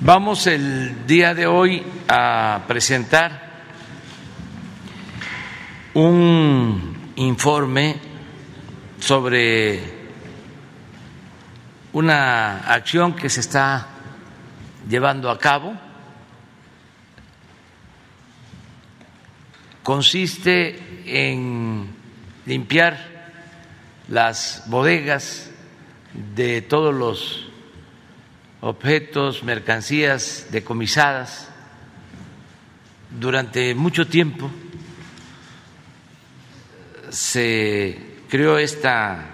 Vamos el día de hoy a presentar un informe sobre una acción que se está llevando a cabo. Consiste en limpiar las bodegas de todos los objetos, mercancías decomisadas durante mucho tiempo. Se creó esta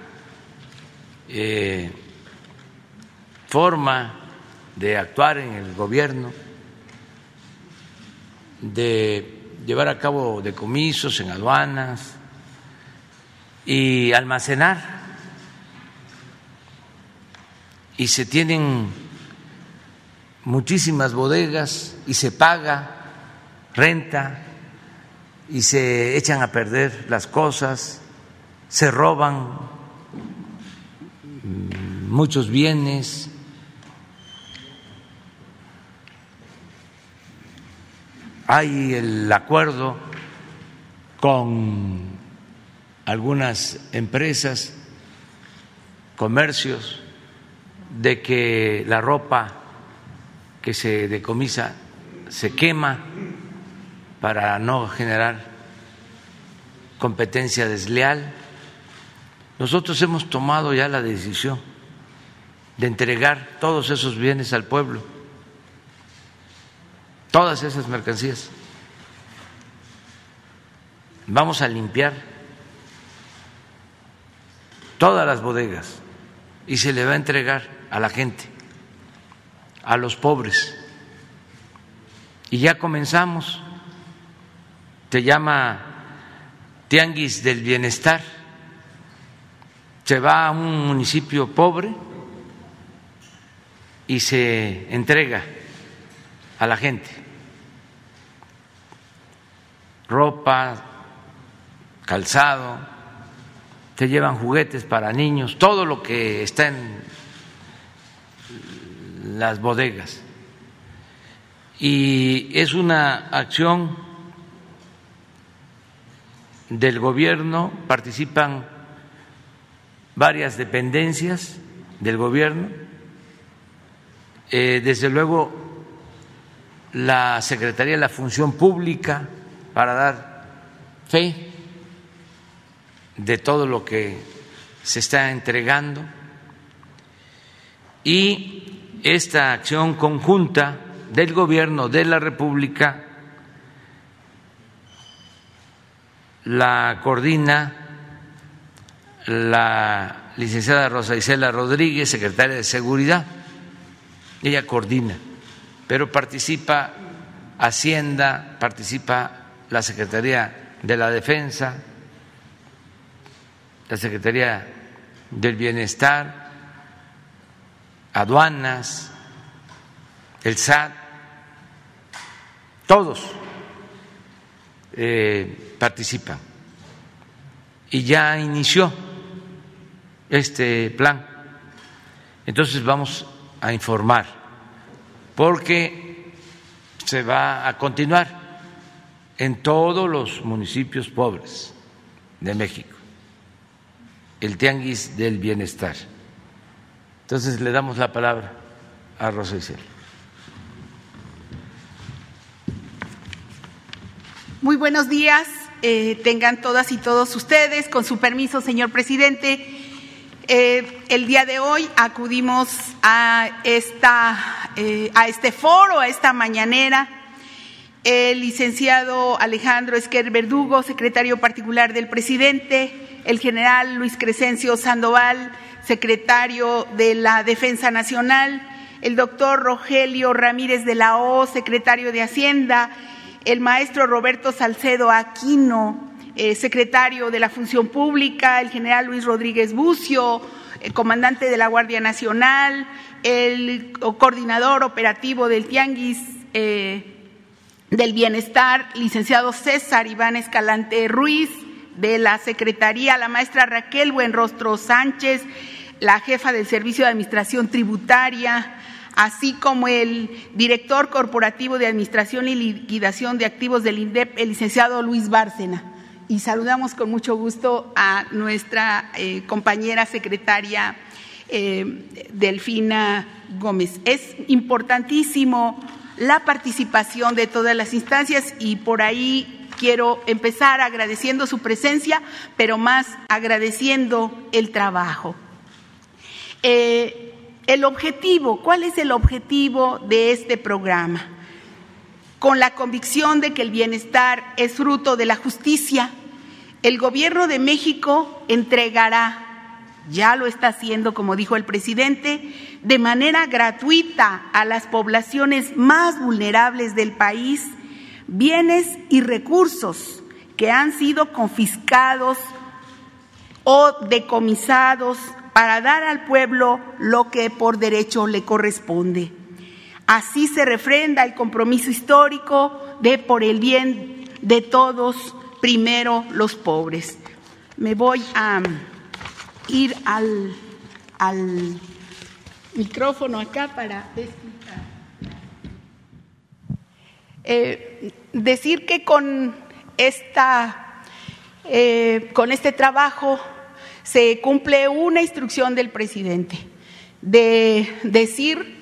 eh, forma de actuar en el gobierno, de llevar a cabo decomisos en aduanas y almacenar. Y se tienen muchísimas bodegas y se paga renta y se echan a perder las cosas, se roban muchos bienes. Hay el acuerdo con algunas empresas, comercios, de que la ropa que se decomisa se quema para no generar competencia desleal. Nosotros hemos tomado ya la decisión de entregar todos esos bienes al pueblo, todas esas mercancías. Vamos a limpiar todas las bodegas y se le va a entregar a la gente a los pobres. Y ya comenzamos, se llama Tianguis del Bienestar, se va a un municipio pobre y se entrega a la gente ropa, calzado, se llevan juguetes para niños, todo lo que está en las bodegas. Y es una acción del gobierno, participan varias dependencias del gobierno, eh, desde luego la Secretaría de la Función Pública para dar fe de todo lo que se está entregando y esta acción conjunta del Gobierno de la República la coordina la licenciada Rosa Isela Rodríguez, secretaria de Seguridad. Ella coordina, pero participa Hacienda, participa la Secretaría de la Defensa, la Secretaría del Bienestar, aduanas, el SAT, todos eh, participan. Y ya inició este plan. Entonces vamos a informar, porque se va a continuar en todos los municipios pobres de México, el tianguis del bienestar. Entonces le damos la palabra a Rosa Isel. Muy buenos días, eh, tengan todas y todos ustedes. Con su permiso, señor presidente, eh, el día de hoy acudimos a, esta, eh, a este foro, a esta mañanera. El licenciado Alejandro Esquer Verdugo, secretario particular del presidente, el general Luis Crescencio Sandoval, secretario de la Defensa Nacional, el doctor Rogelio Ramírez de la O, secretario de Hacienda, el maestro Roberto Salcedo Aquino, eh, secretario de la Función Pública, el general Luis Rodríguez Bucio, el comandante de la Guardia Nacional, el coordinador operativo del Tianguis eh, del Bienestar, licenciado César Iván Escalante Ruiz, de la Secretaría, la maestra Raquel Buenrostro Sánchez, la jefa del Servicio de Administración Tributaria, así como el director corporativo de Administración y Liquidación de Activos del INDEP, el licenciado Luis Bárcena. Y saludamos con mucho gusto a nuestra eh, compañera secretaria eh, Delfina Gómez. Es importantísimo la participación de todas las instancias y por ahí quiero empezar agradeciendo su presencia, pero más agradeciendo el trabajo. Eh, el objetivo, ¿cuál es el objetivo de este programa? Con la convicción de que el bienestar es fruto de la justicia, el gobierno de México entregará, ya lo está haciendo, como dijo el presidente, de manera gratuita a las poblaciones más vulnerables del país bienes y recursos que han sido confiscados o decomisados para dar al pueblo lo que por derecho le corresponde. Así se refrenda el compromiso histórico de por el bien de todos, primero los pobres. Me voy a ir al, al micrófono acá para explicar. Eh, decir que con, esta, eh, con este trabajo se cumple una instrucción del presidente de decir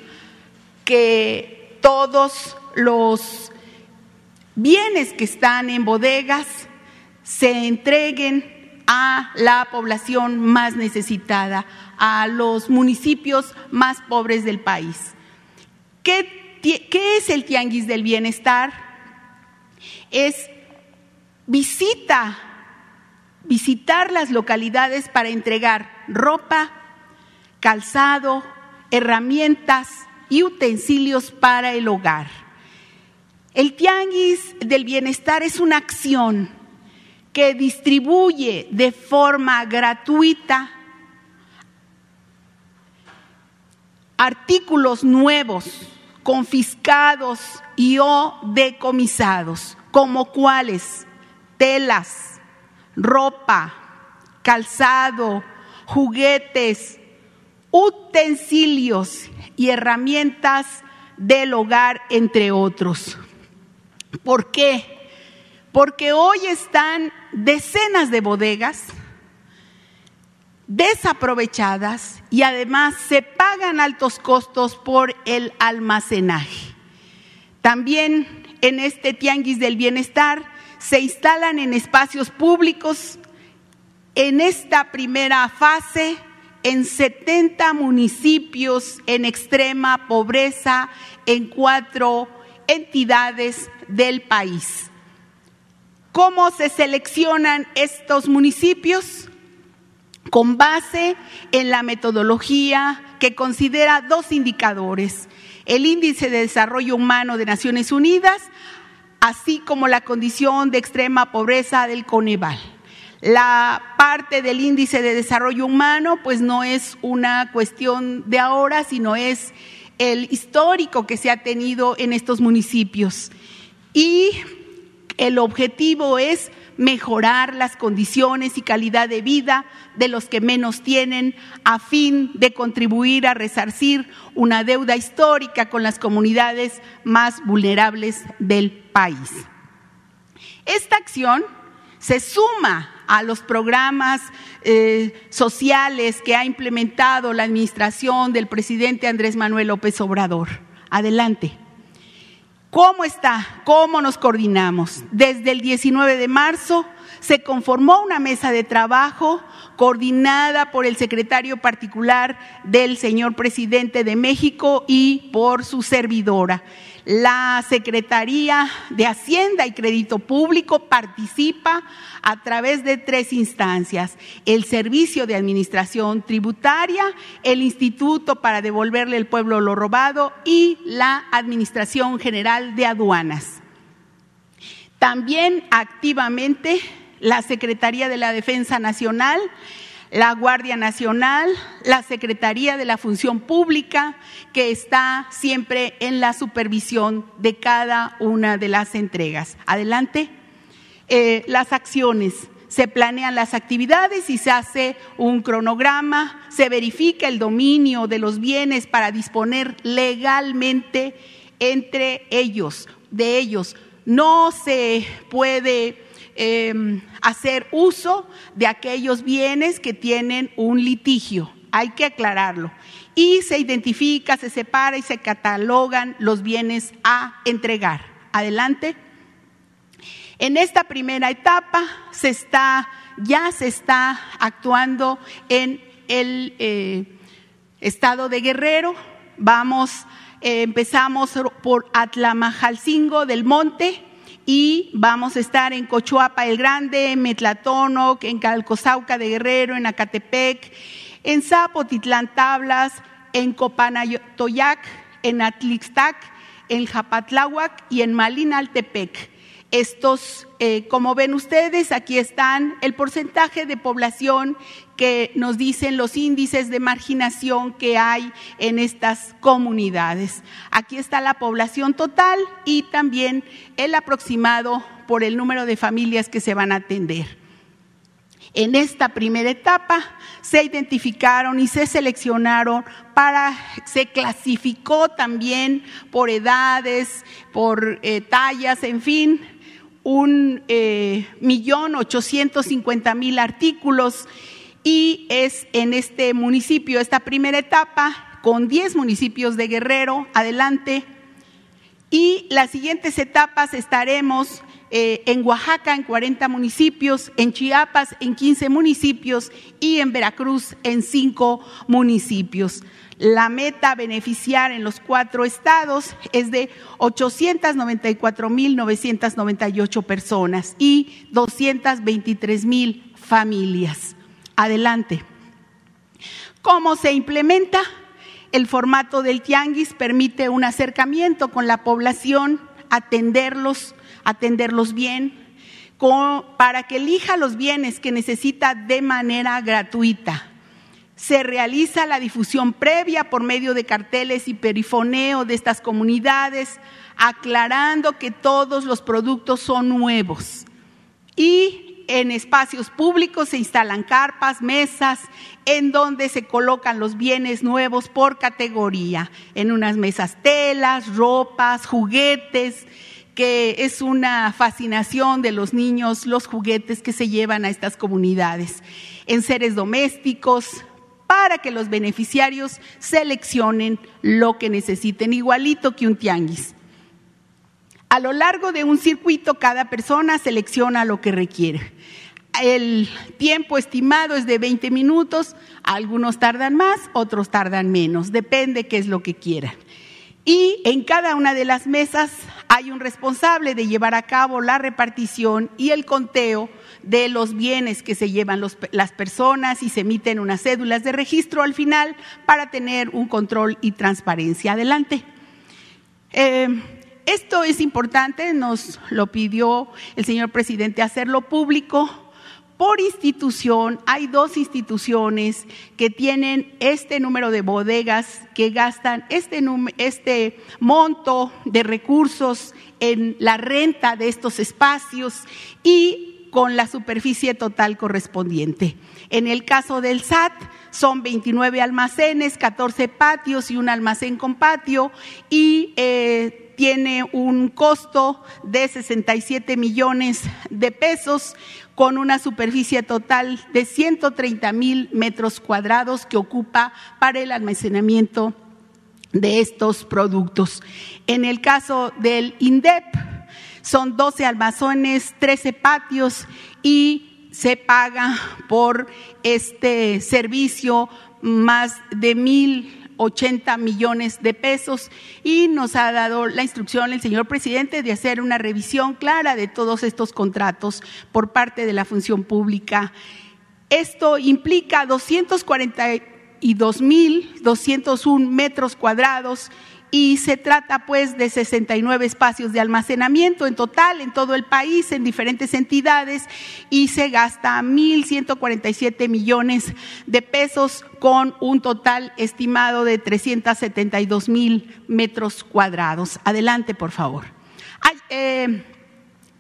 que todos los bienes que están en bodegas se entreguen a la población más necesitada, a los municipios más pobres del país. ¿Qué, es el tianguis del bienestar? Es visita visitar las localidades para entregar ropa, calzado, herramientas y utensilios para el hogar. El tianguis del bienestar es una acción que distribuye de forma gratuita artículos nuevos, confiscados y o decomisados, como cuáles telas, ropa, calzado, juguetes, utensilios y herramientas del hogar, entre otros. ¿Por qué? Porque hoy están decenas de bodegas desaprovechadas y además se pagan altos costos por el almacenaje. También en este tianguis del bienestar se instalan en espacios públicos en esta primera fase en 70 municipios en extrema pobreza en cuatro entidades del país. ¿Cómo se seleccionan estos municipios? Con base en la metodología que considera dos indicadores, el índice de desarrollo humano de Naciones Unidas así como la condición de extrema pobreza del Coneval. La parte del índice de desarrollo humano, pues no es una cuestión de ahora, sino es el histórico que se ha tenido en estos municipios. Y el objetivo es mejorar las condiciones y calidad de vida de los que menos tienen a fin de contribuir a resarcir una deuda histórica con las comunidades más vulnerables del país. Esta acción se suma a los programas eh, sociales que ha implementado la administración del presidente Andrés Manuel López Obrador. Adelante. ¿Cómo está? ¿Cómo nos coordinamos? Desde el 19 de marzo se conformó una mesa de trabajo coordinada por el secretario particular del señor presidente de México y por su servidora. La Secretaría de Hacienda y Crédito Público participa a través de tres instancias, el Servicio de Administración Tributaria, el Instituto para devolverle al pueblo lo robado y la Administración General de Aduanas. También activamente la Secretaría de la Defensa Nacional, la Guardia Nacional, la Secretaría de la Función Pública, que está siempre en la supervisión de cada una de las entregas. Adelante. Eh, las acciones Se planean las actividades y se hace un cronograma, se verifica el dominio de los bienes para disponer legalmente entre ellos, de ellos. No se puede eh, hacer uso de aquellos bienes que tienen un litigio. Hay que aclararlo. Y se identifica, se separa y se catalogan los bienes a entregar. Adelante. En esta primera etapa se está, ya se está actuando en el eh, estado de Guerrero. Vamos, eh, empezamos por Atlamajalcingo del Monte y vamos a estar en Cochuapa el Grande, en Metlatónoc, en Calcosauca de Guerrero, en Acatepec, en Zapotitlán Tablas, en Copanatoyac, en Atlixtac, en Japatláhuac y en Malinaltepec. Estos, eh, como ven ustedes, aquí están el porcentaje de población que nos dicen los índices de marginación que hay en estas comunidades. Aquí está la población total y también el aproximado por el número de familias que se van a atender. En esta primera etapa se identificaron y se seleccionaron para, se clasificó también por edades, por eh, tallas, en fin, un eh, millón ochocientos cincuenta mil artículos y es en este municipio, esta primera etapa, con 10 municipios de Guerrero, adelante. Y las siguientes etapas estaremos eh, en Oaxaca en 40 municipios, en Chiapas en 15 municipios y en Veracruz en 5 municipios. La meta beneficiar en los cuatro estados es de 894.998 personas y 223.000 familias. Adelante. ¿Cómo se implementa? El formato del tianguis permite un acercamiento con la población, atenderlos, atenderlos bien, para que elija los bienes que necesita de manera gratuita se realiza la difusión previa por medio de carteles y perifoneo de estas comunidades, aclarando que todos los productos son nuevos. Y en espacios públicos se instalan carpas, mesas, en donde se colocan los bienes nuevos por categoría. En unas mesas telas, ropas, juguetes, que es una fascinación de los niños, los juguetes que se llevan a estas comunidades. En seres domésticos, para que los beneficiarios seleccionen lo que necesiten, igualito que un tianguis. A lo largo de un circuito, cada persona selecciona lo que requiere. El tiempo estimado es de 20 minutos, algunos tardan más, otros tardan menos, depende qué es lo que quieran. Y en cada una de las mesas hay un responsable de llevar a cabo la repartición y el conteo de los bienes que se llevan las personas y se emiten unas cédulas de registro al final para tener un control y transparencia. Adelante. Eh, esto es importante, nos lo pidió el señor presidente hacerlo público. Por institución, hay dos instituciones que tienen este número de bodegas que gastan este, este monto de recursos en la renta de estos espacios y con la superficie total correspondiente. En el caso del SAT, son 29 almacenes, 14 patios y un almacén con patio y eh, tiene un costo de 67 millones de pesos con una superficie total de 130 mil metros cuadrados que ocupa para el almacenamiento de estos productos. En el caso del INDEP, son 12 almacenes, 13 patios y se paga por este servicio más de mil 80 millones de pesos y nos ha dado la instrucción el señor presidente de hacer una revisión clara de todos estos contratos por parte de la función pública. Esto implica 242 mil 201 metros cuadrados y se trata pues de 69 espacios de almacenamiento en total en todo el país, en diferentes entidades, y se gasta 1.147 millones de pesos con un total estimado de 372 mil metros cuadrados. Adelante, por favor. Eh,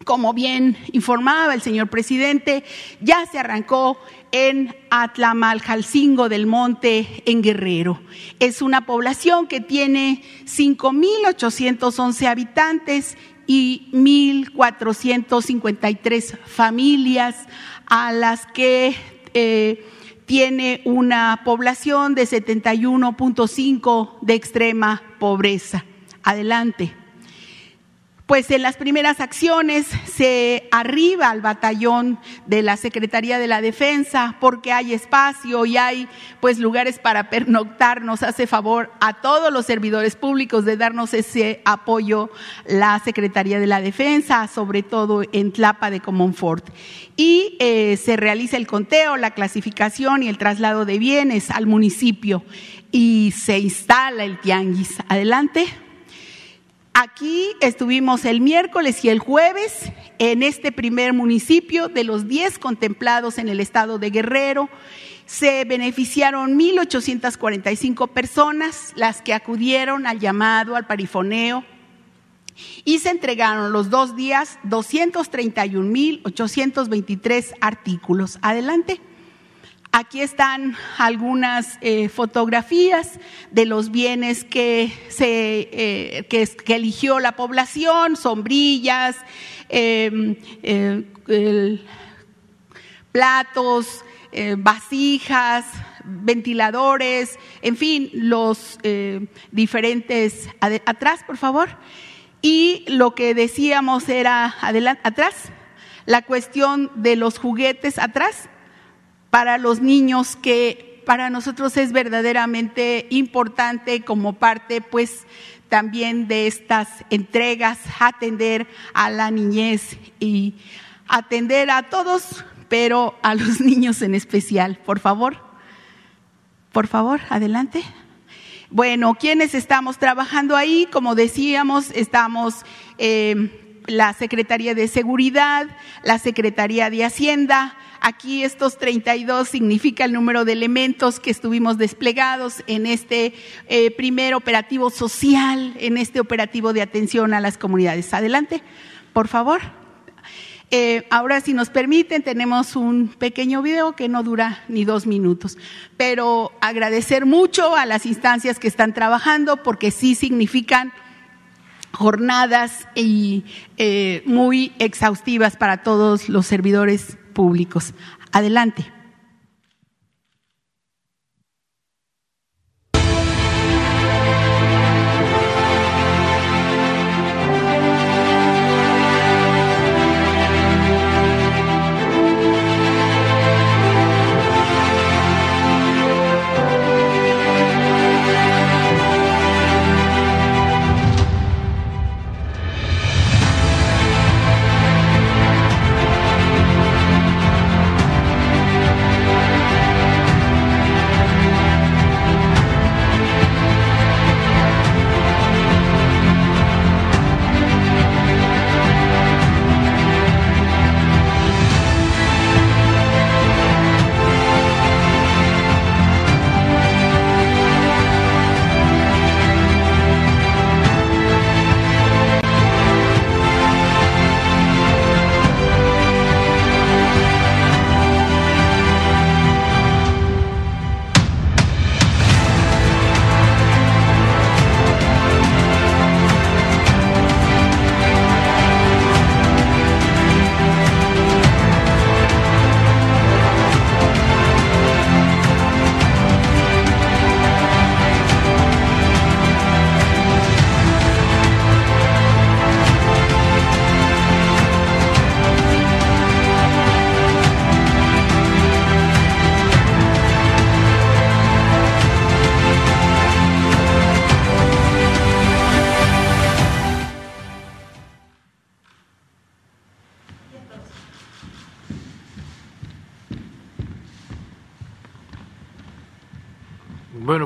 como bien informaba el señor presidente, ya se arrancó en Atlamaljalcingo del Monte, en Guerrero. Es una población que tiene 5.811 habitantes y 1.453 familias a las que eh, tiene una población de 71.5 de extrema pobreza. Adelante. Pues en las primeras acciones se arriba al batallón de la Secretaría de la Defensa porque hay espacio y hay pues lugares para pernoctar. Nos hace favor a todos los servidores públicos de darnos ese apoyo la Secretaría de la Defensa, sobre todo en Tlapa de Comonfort. Y eh, se realiza el conteo, la clasificación y el traslado de bienes al municipio y se instala el tianguis. Adelante. Aquí estuvimos el miércoles y el jueves en este primer municipio de los 10 contemplados en el estado de Guerrero. Se beneficiaron 1.845 personas, las que acudieron al llamado, al parifoneo, y se entregaron los dos días 231.823 artículos. Adelante. Aquí están algunas eh, fotografías de los bienes que, eh, eligió la población, sombrillas, em, eh, platos, vasijas, ventiladores, en fin, los diferentes... Atrás, por favor. Y lo que decíamos era, atrás, la cuestión de los juguetes atrás para los niños que para nosotros es verdaderamente importante como parte pues también de estas entregas, atender a la niñez y atender a todos, pero a los niños en especial. Por favor, por favor, adelante. Bueno, ¿quiénes estamos trabajando ahí? Como decíamos, estamos eh, la Secretaría de Seguridad, la Secretaría de Hacienda, Aquí estos 32 significa el número de elementos que estuvimos desplegados en este eh, primer operativo social, en este operativo de atención a las comunidades. Adelante, por favor. Eh, ahora, si nos permiten, tenemos un pequeño video que no dura ni dos minutos, pero agradecer mucho a las instancias que están trabajando porque sí significan jornadas y eh, muy exhaustivas para todos los servidores públicos. Adelante.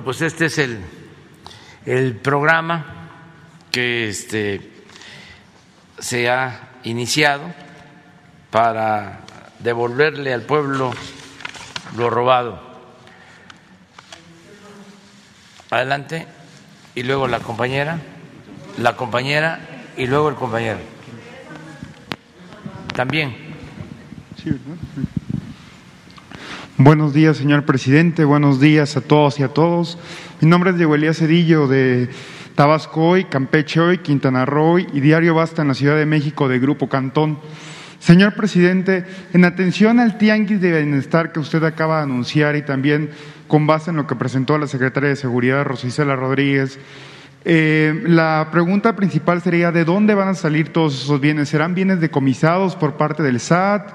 Pues este es el, el programa que este, se ha iniciado para devolverle al pueblo lo robado. Adelante. Y luego la compañera, la compañera y luego el compañero. también. Buenos días, señor presidente. Buenos días a todos y a todos. Mi nombre es Diego Elías Cedillo de Tabasco Hoy, Campeche Hoy, Quintana Roo y Diario Basta en la Ciudad de México de Grupo Cantón. Señor presidente, en atención al tianguis de bienestar que usted acaba de anunciar y también con base en lo que presentó la secretaria de Seguridad, Rosicela Rodríguez, eh, la pregunta principal sería, ¿de dónde van a salir todos esos bienes? ¿Serán bienes decomisados por parte del SAT?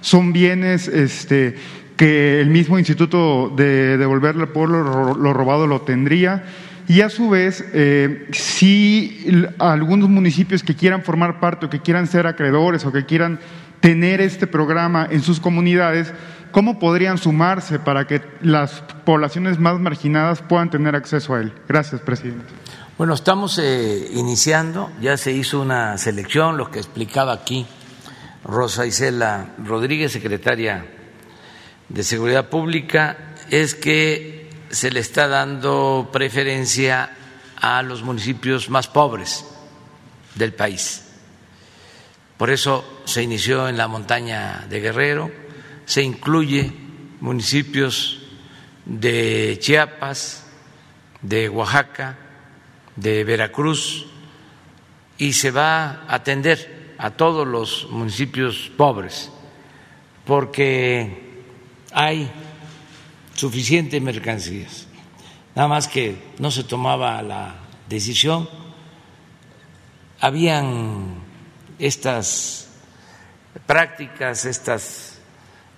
¿Son bienes este, que el mismo Instituto de Devolverle al Pueblo lo robado lo tendría? Y a su vez, eh, si algunos municipios que quieran formar parte o que quieran ser acreedores o que quieran tener este programa en sus comunidades, ¿cómo podrían sumarse para que las poblaciones más marginadas puedan tener acceso a él? Gracias, presidente. Bueno, estamos eh, iniciando, ya se hizo una selección, lo que explicaba aquí Rosa Isela Rodríguez, secretaria de Seguridad Pública, es que se le está dando preferencia a los municipios más pobres del país. Por eso se inició en la montaña de Guerrero, se incluye municipios de Chiapas, de Oaxaca, de Veracruz y se va a atender a todos los municipios pobres porque hay suficientes mercancías. Nada más que no se tomaba la decisión. Habían estas prácticas, estas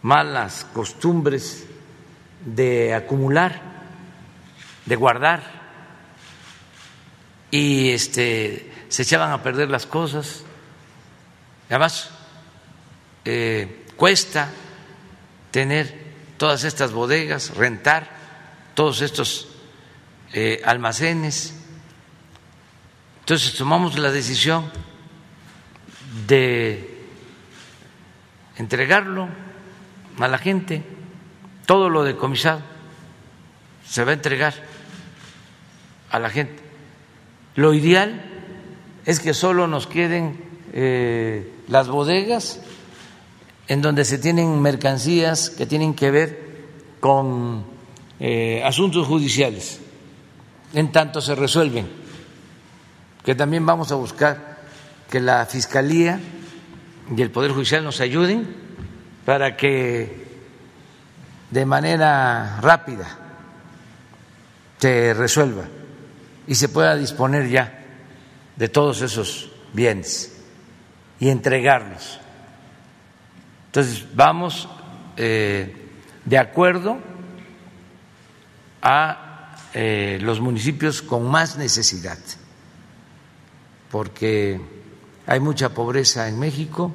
malas costumbres de acumular, de guardar y este, se echaban a perder las cosas. Además, eh, cuesta tener todas estas bodegas, rentar todos estos eh, almacenes. Entonces tomamos la decisión de entregarlo a la gente, todo lo decomisado se va a entregar a la gente. Lo ideal es que solo nos queden eh, las bodegas en donde se tienen mercancías que tienen que ver con eh, asuntos judiciales, en tanto se resuelven, que también vamos a buscar que la Fiscalía y el Poder Judicial nos ayuden para que de manera rápida se resuelva y se pueda disponer ya de todos esos bienes y entregarlos. Entonces, vamos eh, de acuerdo a eh, los municipios con más necesidad, porque hay mucha pobreza en México,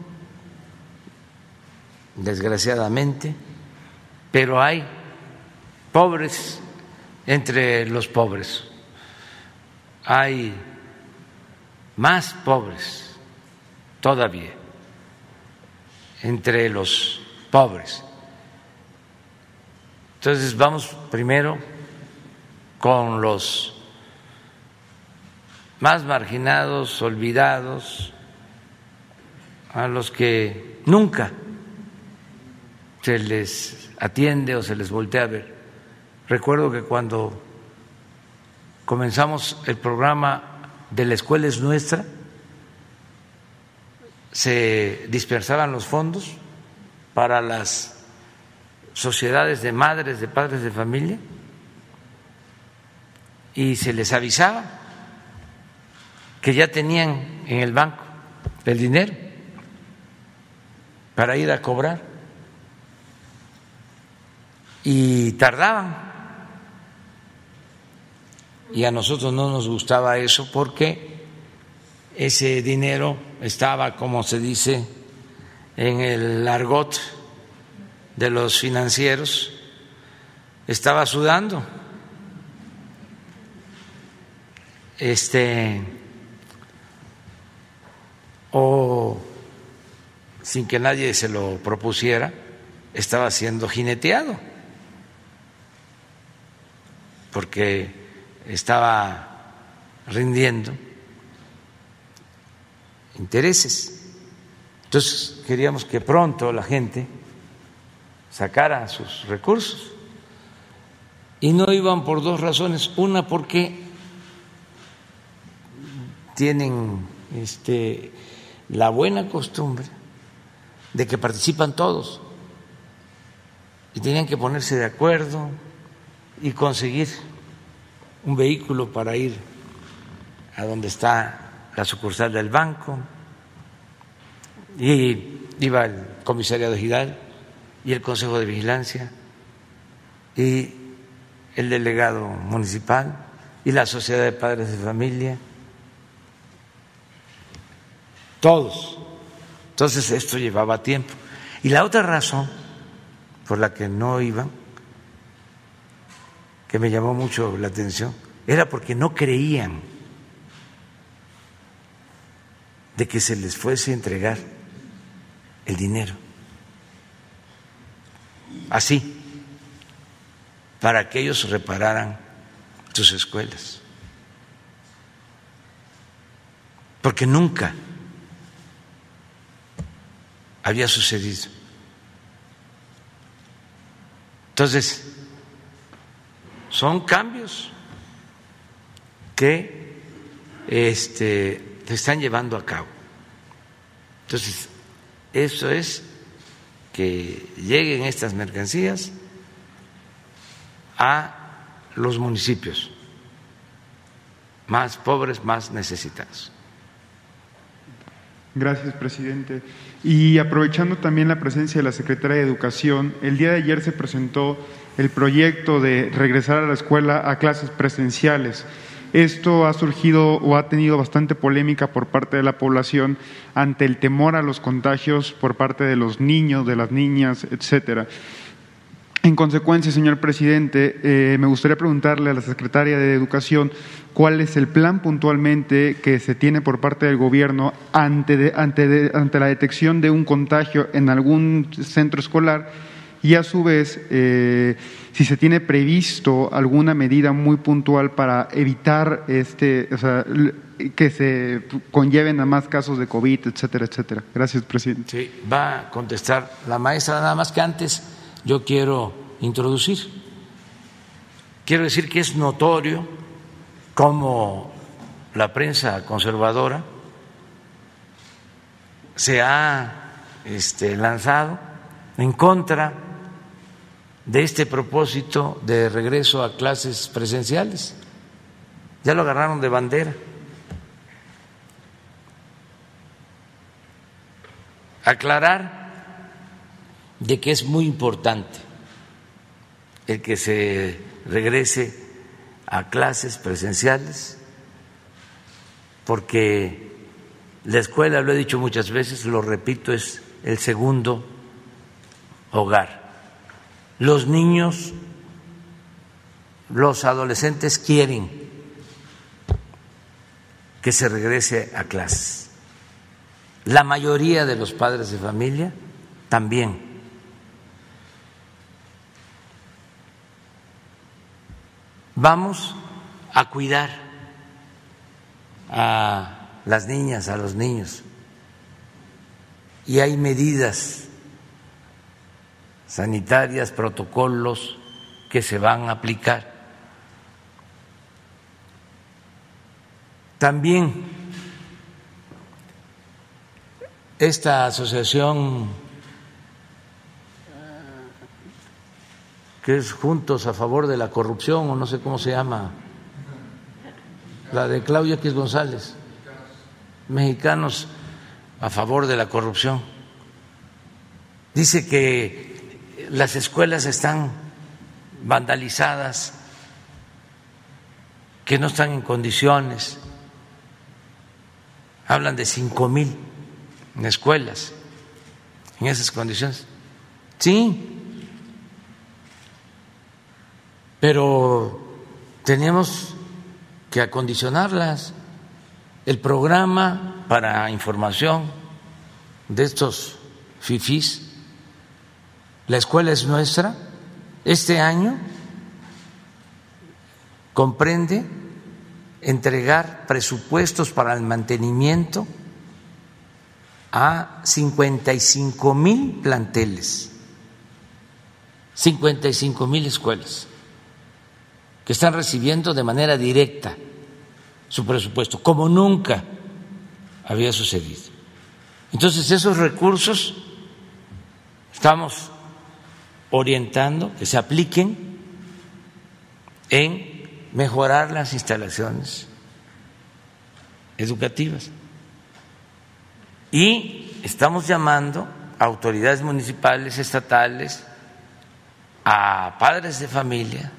desgraciadamente, pero hay pobres entre los pobres. Hay más pobres todavía entre los pobres. Entonces vamos primero con los más marginados, olvidados, a los que nunca se les atiende o se les voltea a ver. Recuerdo que cuando comenzamos el programa de la escuela es nuestra, se dispersaban los fondos para las sociedades de madres, de padres de familia, y se les avisaba que ya tenían en el banco el dinero para ir a cobrar. Y tardaban. Y a nosotros no nos gustaba eso porque ese dinero estaba, como se dice en el argot de los financieros, estaba sudando. Este o sin que nadie se lo propusiera, estaba siendo jineteado. Porque estaba rindiendo intereses. Entonces queríamos que pronto la gente sacara sus recursos. Y no iban por dos razones. Una porque tienen este, la buena costumbre de que participan todos y tenían que ponerse de acuerdo y conseguir un vehículo para ir a donde está la sucursal del banco y iba el comisariado Gidal y el Consejo de Vigilancia y el delegado municipal y la Sociedad de Padres de Familia, todos. Entonces esto llevaba tiempo. Y la otra razón por la que no iban, que me llamó mucho la atención, era porque no creían de que se les fuese a entregar el dinero. Así, para que ellos repararan sus escuelas. Porque nunca había sucedido. Entonces, son cambios que este, se están llevando a cabo. Entonces, eso es que lleguen estas mercancías a los municipios más pobres, más necesitados. Gracias, presidente. Y aprovechando también la presencia de la secretaria de Educación, el día de ayer se presentó el proyecto de regresar a la escuela a clases presenciales. Esto ha surgido o ha tenido bastante polémica por parte de la población ante el temor a los contagios por parte de los niños, de las niñas, etcétera. En consecuencia, señor presidente, eh, me gustaría preguntarle a la secretaria de Educación cuál es el plan puntualmente que se tiene por parte del gobierno ante, la detección de un contagio en algún centro escolar y a su vez eh, si se tiene previsto alguna medida muy puntual para evitar este, o sea, que se conlleven a más casos de COVID, etcétera, etcétera. Gracias, presidente. Sí, va a contestar la maestra, nada más que antes yo quiero introducir. Quiero decir que es notorio cómo la prensa conservadora se ha este, lanzado en contra de este propósito de regreso a clases presenciales. Ya lo agarraron de bandera. Aclarar de que es muy importante el que se regrese a clases presenciales, porque la escuela, lo he dicho muchas veces, lo repito, es el segundo hogar. Los niños, los adolescentes quieren que se regrese a clases. La mayoría de los padres de familia también Vamos a cuidar a las niñas, a los niños. Y hay medidas sanitarias, protocolos que se van a aplicar. También esta asociación que es Juntos a favor de la corrupción, o no sé cómo se llama, la de Claudia X González, mexicanos a favor de la corrupción. Dice que las escuelas están vandalizadas, que no están en condiciones. Hablan de cinco mil escuelas en esas condiciones. Sí, pero tenemos que acondicionarlas. El programa para información de estos FIFIs, la escuela es nuestra, este año comprende entregar presupuestos para el mantenimiento a 55 mil planteles, 55 mil escuelas que están recibiendo de manera directa su presupuesto, como nunca había sucedido. Entonces, esos recursos estamos orientando que se apliquen en mejorar las instalaciones educativas. Y estamos llamando a autoridades municipales, estatales, a padres de familia,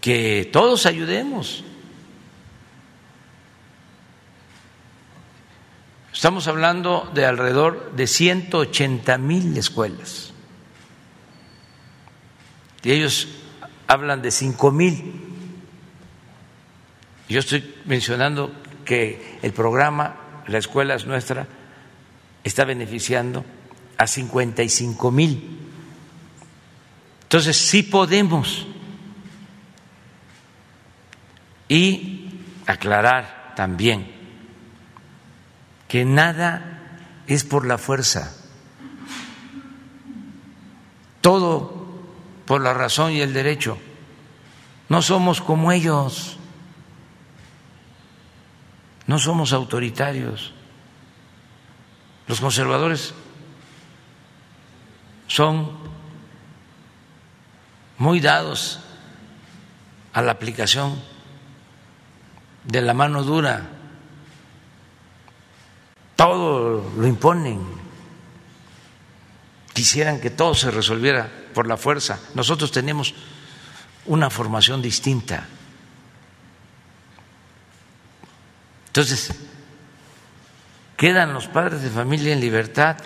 que todos ayudemos. Estamos hablando de alrededor de 180 mil escuelas. Y ellos hablan de 5 mil. Yo estoy mencionando que el programa La Escuela es Nuestra está beneficiando a 55 mil. Entonces, sí podemos. Y aclarar también que nada es por la fuerza, todo por la razón y el derecho. No somos como ellos, no somos autoritarios. Los conservadores son muy dados a la aplicación de la mano dura, todo lo imponen, quisieran que todo se resolviera por la fuerza. Nosotros tenemos una formación distinta. Entonces, quedan los padres de familia en libertad,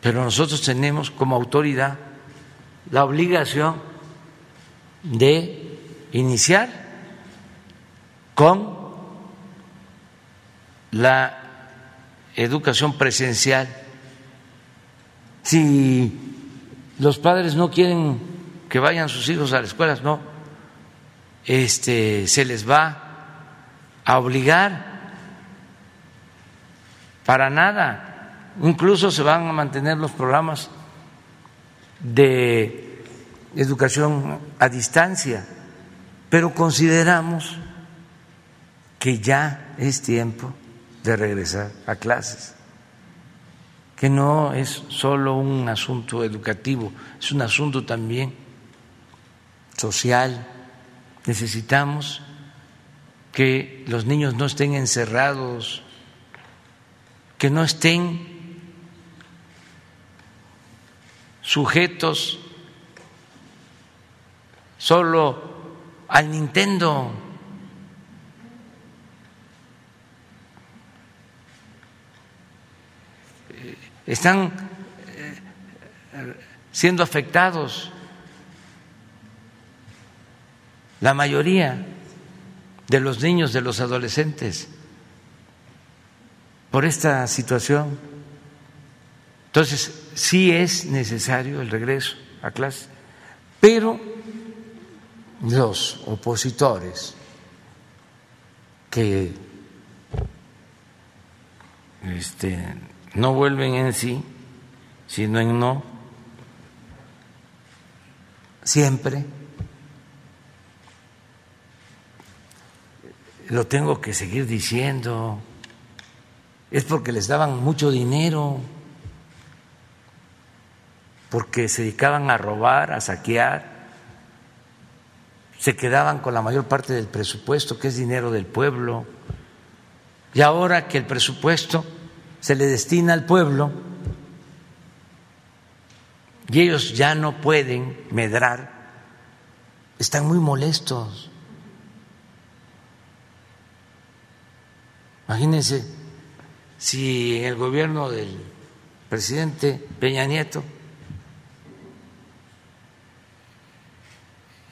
pero nosotros tenemos como autoridad la obligación de iniciar con la educación presencial. Si los padres no quieren que vayan sus hijos a las escuelas, no, este, se les va a obligar para nada. Incluso se van a mantener los programas de educación a distancia, pero consideramos que ya es tiempo de regresar a clases, que no es solo un asunto educativo, es un asunto también social. Necesitamos que los niños no estén encerrados, que no estén sujetos solo al Nintendo. Están eh, siendo afectados la mayoría de los niños, de los adolescentes, por esta situación. Entonces, sí es necesario el regreso a clase, pero los opositores que este, no vuelven en sí, sino en no, siempre. Lo tengo que seguir diciendo, es porque les daban mucho dinero. Porque se dedicaban a robar, a saquear, se quedaban con la mayor parte del presupuesto, que es dinero del pueblo. Y ahora que el presupuesto se le destina al pueblo y ellos ya no pueden medrar, están muy molestos. Imagínense si en el gobierno del presidente Peña Nieto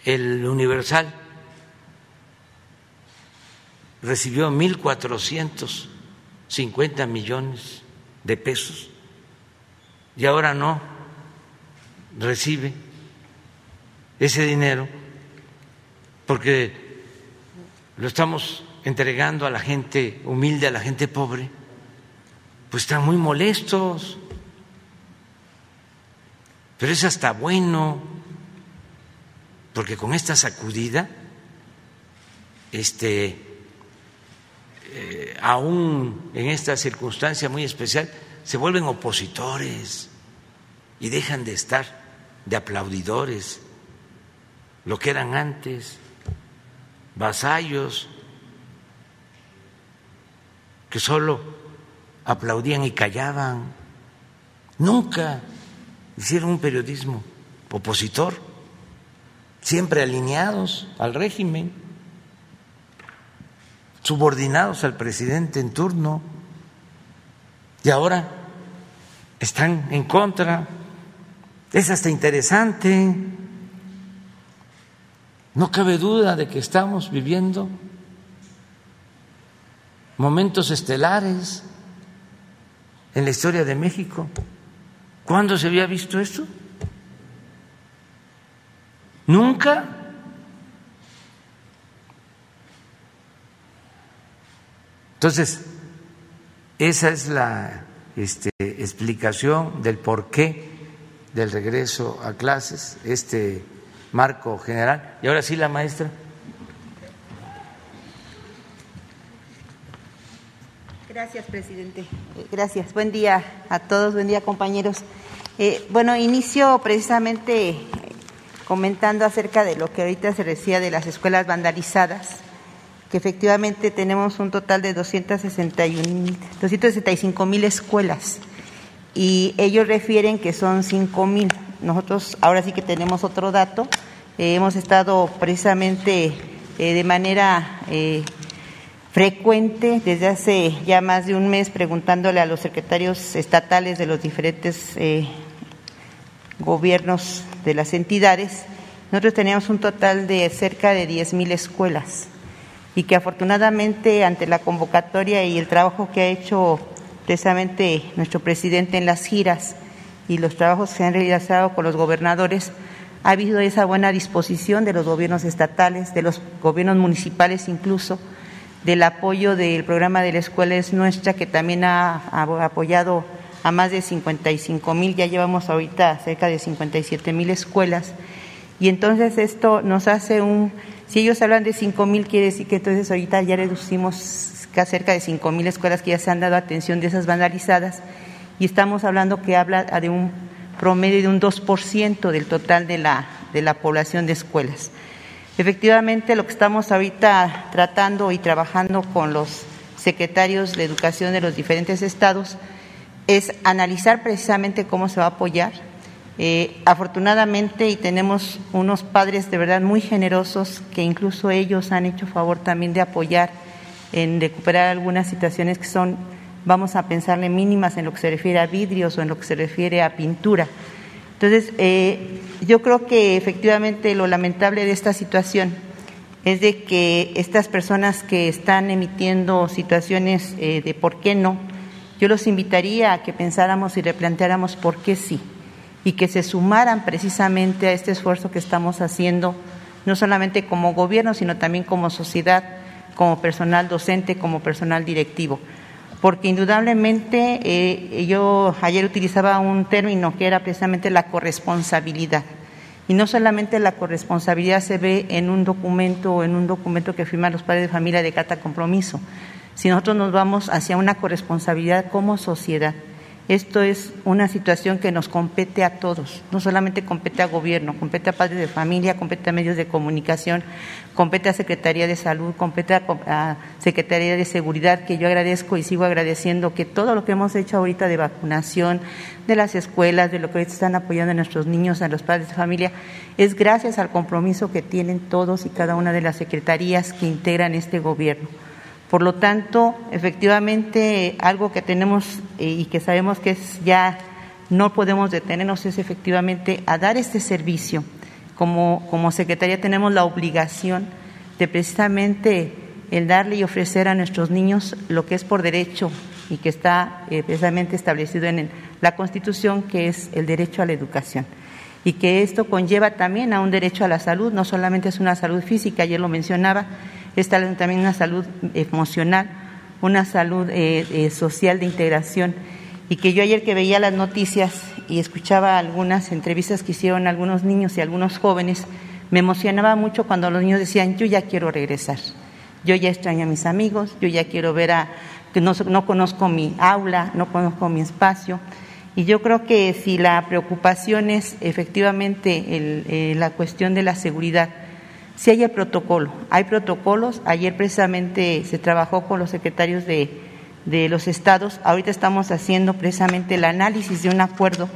el Universal recibió 1.450 millones de pesos y ahora no recibe ese dinero porque lo estamos entregando a la gente humilde, a la gente pobre, pues están muy molestos. Pero es hasta bueno, porque con esta sacudida, este, eh, aún en esta circunstancia muy especial, se vuelven opositores y dejan de estar de aplaudidores, lo que eran antes, vasallos, que solo aplaudían y callaban. Nunca hicieron un periodismo opositor, siempre alineados al régimen, subordinados al presidente en turno, y ahora están en contra. Es hasta interesante. No cabe duda de que estamos viviendo momentos estelares en la historia de México. ¿Cuándo se había visto esto? Nunca. Entonces, esa es la este, explicación del porqué del regreso a clases, este marco general. Y ahora sí, la maestra. Gracias, presidente. Eh, gracias. Buen día a todos, buen día, compañeros. Eh, bueno, inicio precisamente eh, comentando acerca de lo que ahorita se decía de las escuelas vandalizadas, que efectivamente tenemos un total de 261, 265 mil escuelas y ellos refieren que son 5 mil. Nosotros ahora sí que tenemos otro dato. hemos estado precisamente de manera frecuente desde hace ya más de un mes preguntándole a los secretarios estatales de los diferentes eh, gobiernos de las entidades. Nosotros teníamos un total de cerca de 10 mil escuelas y que afortunadamente ante la convocatoria y el trabajo que ha hecho precisamente nuestro presidente en las giras y los trabajos que se han realizado con los gobernadores, ha habido esa buena disposición de los gobiernos estatales, de los gobiernos municipales incluso, del apoyo del programa de la escuela es nuestra, que también ha, apoyado a más de 55 mil, ya llevamos ahorita cerca de 57 mil escuelas. Y entonces esto nos hace un, si ellos hablan de 5 mil, quiere decir que entonces ahorita ya reducimos cerca de 5 mil escuelas que ya se han dado atención de esas vandalizadas y estamos hablando que habla de un promedio de un 2% del total de la, de la población de escuelas. Efectivamente, lo que estamos ahorita tratando y trabajando con los secretarios de educación de los diferentes estados es analizar precisamente cómo se va a apoyar. Eh, afortunadamente, y tenemos unos padres de verdad muy generosos que incluso ellos han hecho favor también de apoyar en recuperar algunas situaciones que son, vamos a pensarle, mínimas en lo que se refiere a vidrios o en lo que se refiere a pintura. Entonces, eh, yo creo que efectivamente lo lamentable de esta situación es de que estas personas que están emitiendo situaciones eh, de por qué no, yo los invitaría a que pensáramos y replanteáramos por qué sí y que se sumaran precisamente a este esfuerzo que estamos haciendo, no solamente como gobierno, sino también como sociedad, como personal docente, como personal directivo porque indudablemente eh, yo ayer utilizaba un término que era precisamente la corresponsabilidad. Y no solamente la corresponsabilidad se ve en un documento o en un documento que firman los padres de familia de cata compromiso, si nosotros nos vamos hacia una corresponsabilidad como sociedad. Esto es una situación que nos compete a todos, no solamente compete a gobierno, compete a padres de familia, compete a medios de comunicación, compete a Secretaría de Salud, compete a, Secretaría de Seguridad, que yo agradezco y sigo agradeciendo que todo lo que hemos hecho ahorita de vacunación, de las escuelas, de lo que están apoyando a nuestros niños, a los padres de familia, es gracias al compromiso que tienen todos y cada una de las secretarías que integran este gobierno. Por lo tanto, efectivamente, algo que tenemos eh, y que sabemos que es ya no podemos detenernos es efectivamente a dar este servicio. Como, como Secretaría tenemos la obligación de precisamente el darle y ofrecer a nuestros niños lo que es por derecho y que está eh, precisamente establecido en la Constitución, que es el derecho a la educación. Y que esto conlleva también a un derecho a la salud, no solamente es una salud física, ayer lo mencionaba, estableciendo también una salud emocional, una salud eh, eh, social de integración. Y que yo ayer que veía las noticias y escuchaba algunas entrevistas que hicieron algunos niños y algunos jóvenes, me emocionaba mucho cuando los niños decían, yo ya quiero regresar, yo ya extraño a mis amigos, yo ya quiero ver a, que no, no conozco mi aula, no conozco mi espacio. Y yo creo que si la preocupación es efectivamente eh, la cuestión de la seguridad, si hay el protocolo, hay protocolos. Ayer precisamente se trabajó con los secretarios de, de los estados. Ahorita estamos haciendo precisamente el análisis de un acuerdo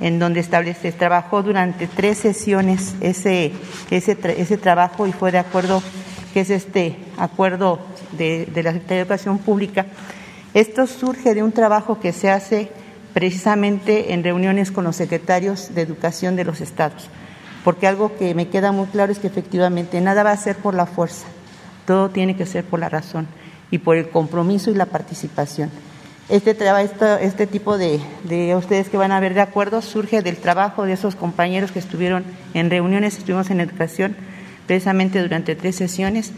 en donde establece, trabajó durante tres sesiones ese, ese, ese trabajo y fue de acuerdo, que es este acuerdo de, de la Secretaría de Educación Pública. Esto surge de un trabajo que se hace precisamente en reuniones con los secretarios de educación de los estados, porque algo que me queda muy claro es que efectivamente nada va a ser por la fuerza, todo tiene que ser por la razón y por el compromiso y la participación. Este, este, este tipo de, de, ustedes que van a ver de acuerdo surge del trabajo de esos compañeros que estuvieron en reuniones, estuvimos en educación precisamente durante tres sesiones,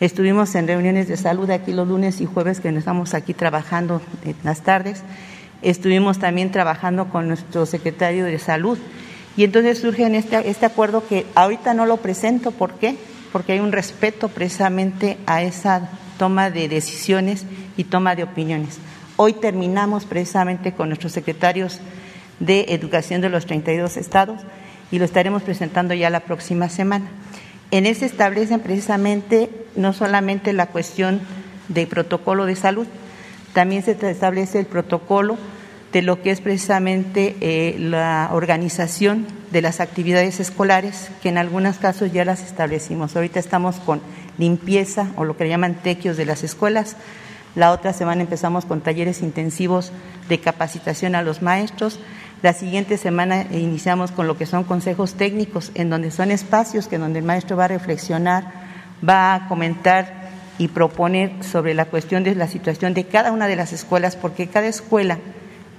estuvimos en reuniones de salud aquí los lunes y jueves que estamos aquí trabajando en las tardes Estuvimos también trabajando con nuestro secretario de Salud y entonces surge en este, este acuerdo que ahorita no lo presento. ¿Por qué? Porque hay un respeto precisamente a esa toma de decisiones y toma de opiniones. Hoy terminamos precisamente con nuestros secretarios de Educación de los 32 estados y lo estaremos presentando ya la próxima semana. En ese establecen precisamente no solamente la cuestión de protocolo de salud, también se establece el protocolo de lo que es precisamente eh, la organización de las actividades escolares, que en algunos casos ya las establecimos. Ahorita estamos con limpieza o lo que llaman tequios de las escuelas. La otra semana empezamos con talleres intensivos de capacitación a los maestros. La siguiente semana iniciamos con lo que son consejos técnicos, en donde son espacios que donde el maestro va a reflexionar, va a comentar y proponer sobre la cuestión de la situación de cada una de las escuelas, porque cada escuela,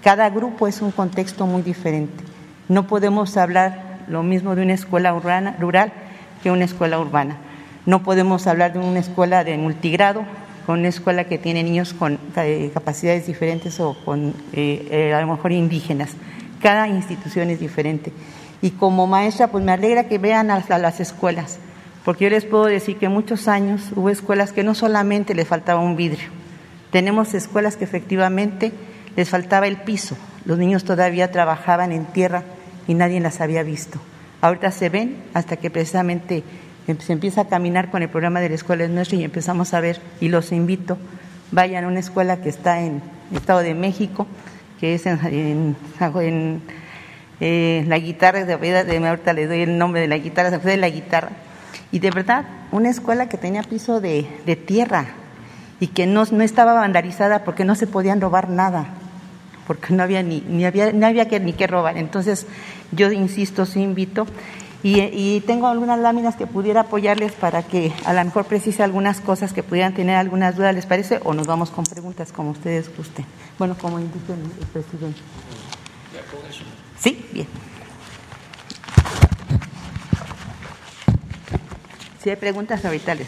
cada grupo es un contexto muy diferente. No podemos hablar lo mismo de una escuela rural que una escuela urbana. No podemos hablar de una escuela de multigrado con una escuela que tiene niños con eh, capacidades diferentes o con eh, eh, a lo mejor indígenas. Cada institución es diferente. Y como maestra, pues me alegra que vean a las escuelas porque yo les puedo decir que muchos años hubo escuelas que no solamente les faltaba un vidrio, tenemos escuelas que efectivamente les faltaba el piso, los niños todavía trabajaban en tierra y nadie las había visto. Ahorita se ven hasta que precisamente se empieza a caminar con el programa de la escuela nuestra y empezamos a ver, y los invito, vayan a una escuela que está en el Estado de México, que es en, eh, la guitarra, de, ahorita le doy el nombre de la guitarra, se fue de la guitarra, y de verdad, una escuela que tenía piso de, tierra y que no, no, estaba vandalizada porque no se podían robar nada, porque no había ni, ni había, no había que, ni que robar. Entonces, yo insisto, sí invito. Y, y, tengo algunas láminas que pudiera apoyarles para que a lo mejor precise algunas cosas que pudieran tener algunas dudas, ¿les parece? O nos vamos con preguntas como ustedes gusten. Bueno, como indique el presidente. Sí, bien. Si hay preguntas, ahorita les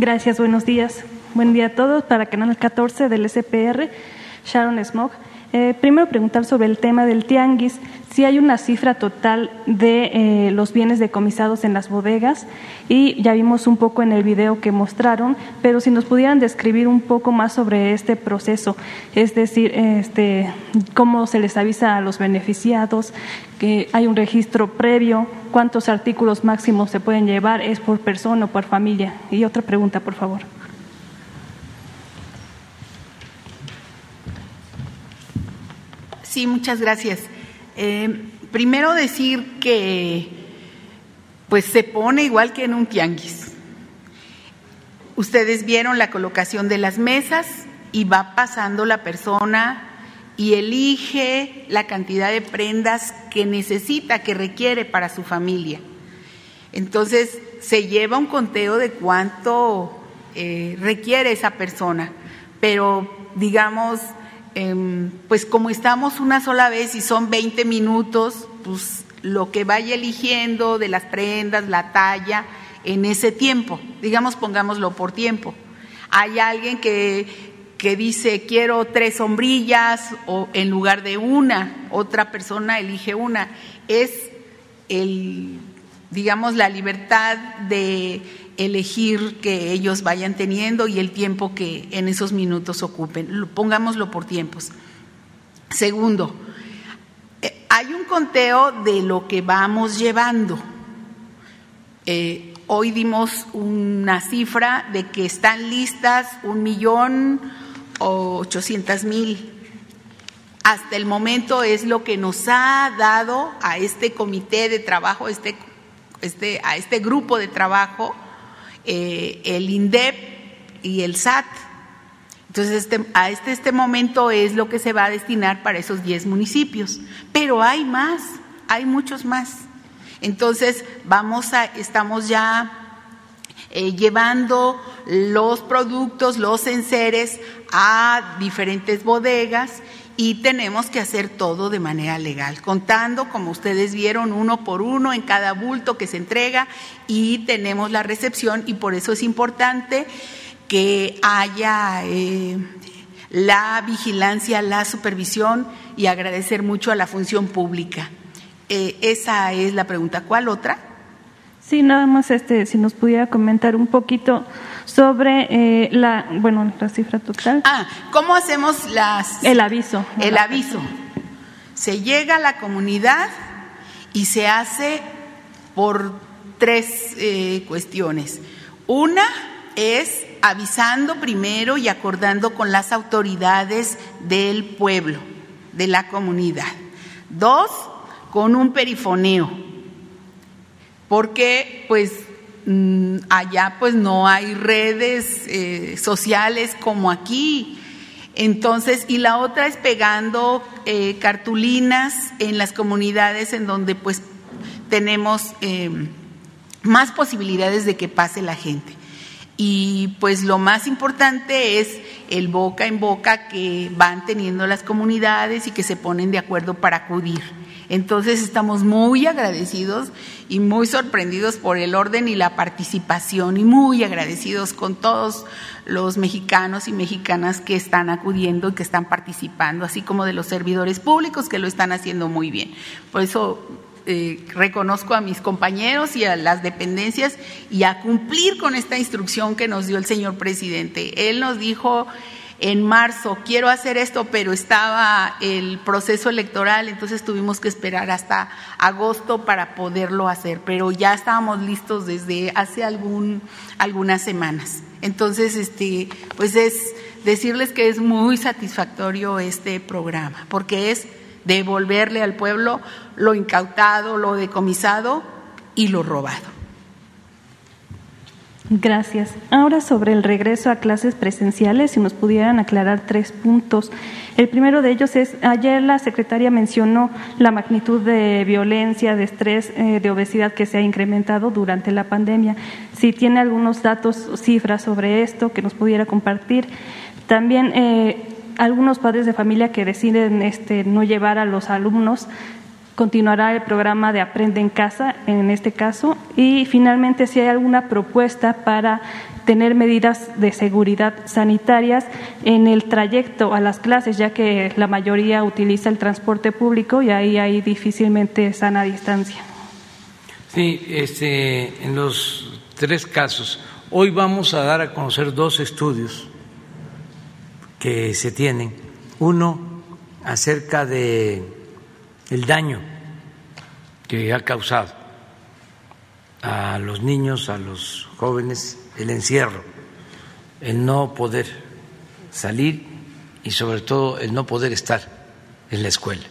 Gracias, buenos días. Buen día a todos. Para Canal 14 del SPR, Sharon Smog. Eh, primero preguntar sobre el tema del tianguis, si hay una cifra total de eh, los bienes decomisados en las bodegas y ya vimos un poco en el video que mostraron, pero si nos pudieran describir un poco más sobre este proceso, es decir, este, cómo se les avisa a los beneficiados, que hay un registro previo, cuántos artículos máximos se pueden llevar, es por persona o por familia. Y otra pregunta, por favor. Sí, muchas gracias. Eh, primero decir que pues se pone igual que en un tianguis. Ustedes vieron la colocación de las mesas y va pasando la persona y elige la cantidad de prendas que necesita, que requiere para su familia. Entonces se lleva un conteo de cuánto eh, requiere esa persona, pero digamos em, pues como estamos una sola vez y son 20 minutos, pues lo que vaya eligiendo de las prendas, la talla, en ese tiempo, digamos pongámoslo por tiempo. Hay alguien que, que dice quiero tres sombrillas o en lugar de una, otra persona elige una. Es el, digamos, la libertad de elegir que ellos vayan teniendo y el tiempo que en esos minutos ocupen. Pongámoslo por tiempos. Segundo, eh, hay un conteo de lo que vamos llevando. Eh, hoy dimos una cifra de que están listas un millón ochocientas mil. Hasta el momento es lo que nos ha dado a este comité de trabajo, este, este, a este grupo de trabajo, eh, el INDEP y el SAT. Entonces, este, a este, este momento es lo que se va a destinar para esos 10 municipios. Pero hay más, hay muchos más. Entonces, vamos a, estamos ya eh, llevando los productos, los enseres a diferentes bodegas y tenemos que hacer todo de manera legal, contando, como ustedes vieron, uno por uno en cada bulto que se entrega y tenemos la recepción y por eso es importante que haya eh, la vigilancia, la supervisión y agradecer mucho a la función pública. Eh, esa es la pregunta. ¿Cuál otra? Sí, nada más este, si nos pudiera comentar un poquito sobre eh, la, bueno, la cifra total. Ah, ¿cómo hacemos las? El aviso. El aviso. Se llega a la comunidad y se hace por tres eh, cuestiones. Una es avisando primero y acordando con las autoridades del pueblo, de la comunidad. Dos, con un perifoneo, porque pues allá pues no hay redes eh, sociales como aquí. Entonces, y la otra es pegando eh, cartulinas en las comunidades en donde pues tenemos em, más posibilidades de que pase la gente. Y pues lo más importante es el boca en boca que van teniendo las comunidades y que se ponen de acuerdo para acudir. Entonces estamos muy agradecidos y muy sorprendidos por el orden y la participación y muy agradecidos con todos los mexicanos y mexicanas que están acudiendo y que están participando, así como de los servidores públicos que lo están haciendo muy bien. Por eso eh, reconozco a mis compañeros y a las dependencias y a cumplir con esta instrucción que nos dio el señor presidente. Él nos dijo en marzo, quiero hacer esto, pero estaba el proceso electoral, entonces tuvimos que esperar hasta agosto para poderlo hacer, pero ya estábamos listos desde hace algunas semanas. Entonces, este, pues es decirles que es muy satisfactorio este programa, porque es devolverle al pueblo lo incautado, lo decomisado y lo robado. Gracias. Ahora sobre el regreso a clases presenciales, si nos pudieran aclarar tres puntos. El primero de ellos es, ayer la secretaria mencionó la magnitud de violencia, de estrés, eh, de obesidad que se ha incrementado durante la pandemia. Si tiene algunos datos, cifras sobre esto que nos pudiera compartir. También eh, algunos padres de familia que deciden este, no llevar a los alumnos continuará el programa de Aprende en Casa, en este caso, y finalmente si hay alguna propuesta para tener medidas de seguridad sanitarias en el trayecto a las clases, ya que la mayoría utiliza el transporte público y ahí hay difícilmente sana distancia. Sí, este, en los tres casos, hoy vamos a dar a conocer dos estudios que se tienen. Uno acerca de el daño que ha causado a los niños, a los jóvenes, el encierro, el no poder salir y sobre todo el no poder estar en la escuela.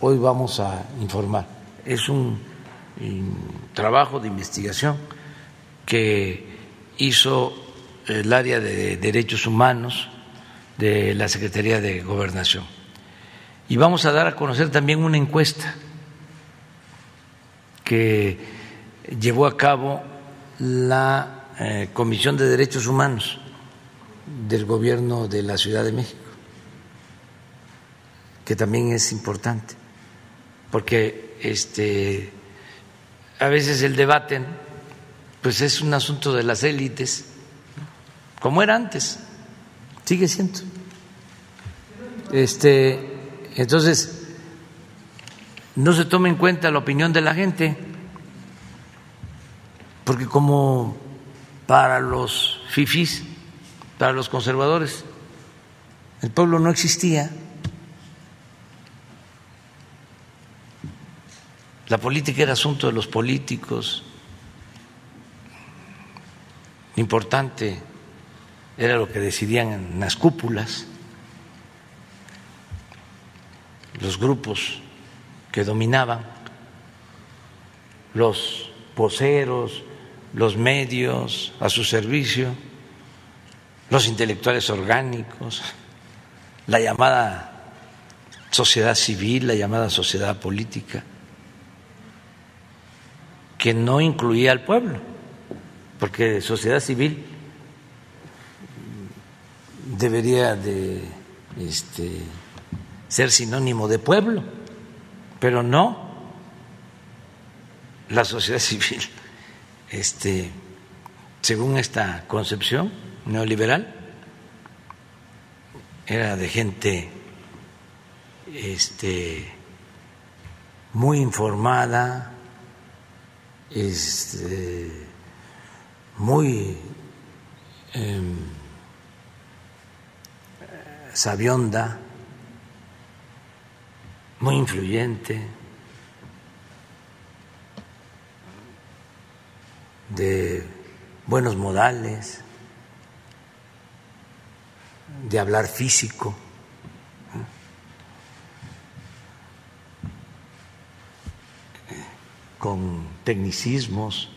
Hoy vamos a informar. Es un, trabajo de investigación que hizo el área de derechos humanos de la Secretaría de Gobernación y vamos a dar a conocer también una encuesta que llevó a cabo la eh, Comisión de Derechos Humanos del Gobierno de la Ciudad de México que también es importante, porque este, a veces el debate pues es un asunto de las élites, como era antes, sigue siendo. Este, entonces, no se toma en cuenta la opinión de la gente, porque como para los fifís, para los conservadores, el pueblo no existía. La política era asunto de los políticos. Importante era lo que decidían en las cúpulas, los grupos que dominaban, los poseros, los medios a su servicio, los intelectuales orgánicos, la llamada sociedad civil, la llamada sociedad política, que no incluía al pueblo, porque sociedad civil debería de este, ser sinónimo de pueblo, pero no. La sociedad civil, este, según esta concepción neoliberal, era de gente este, muy informada, este, muy em, sabionda, muy influyente, de buenos modales de hablar físico. con tecnicismos.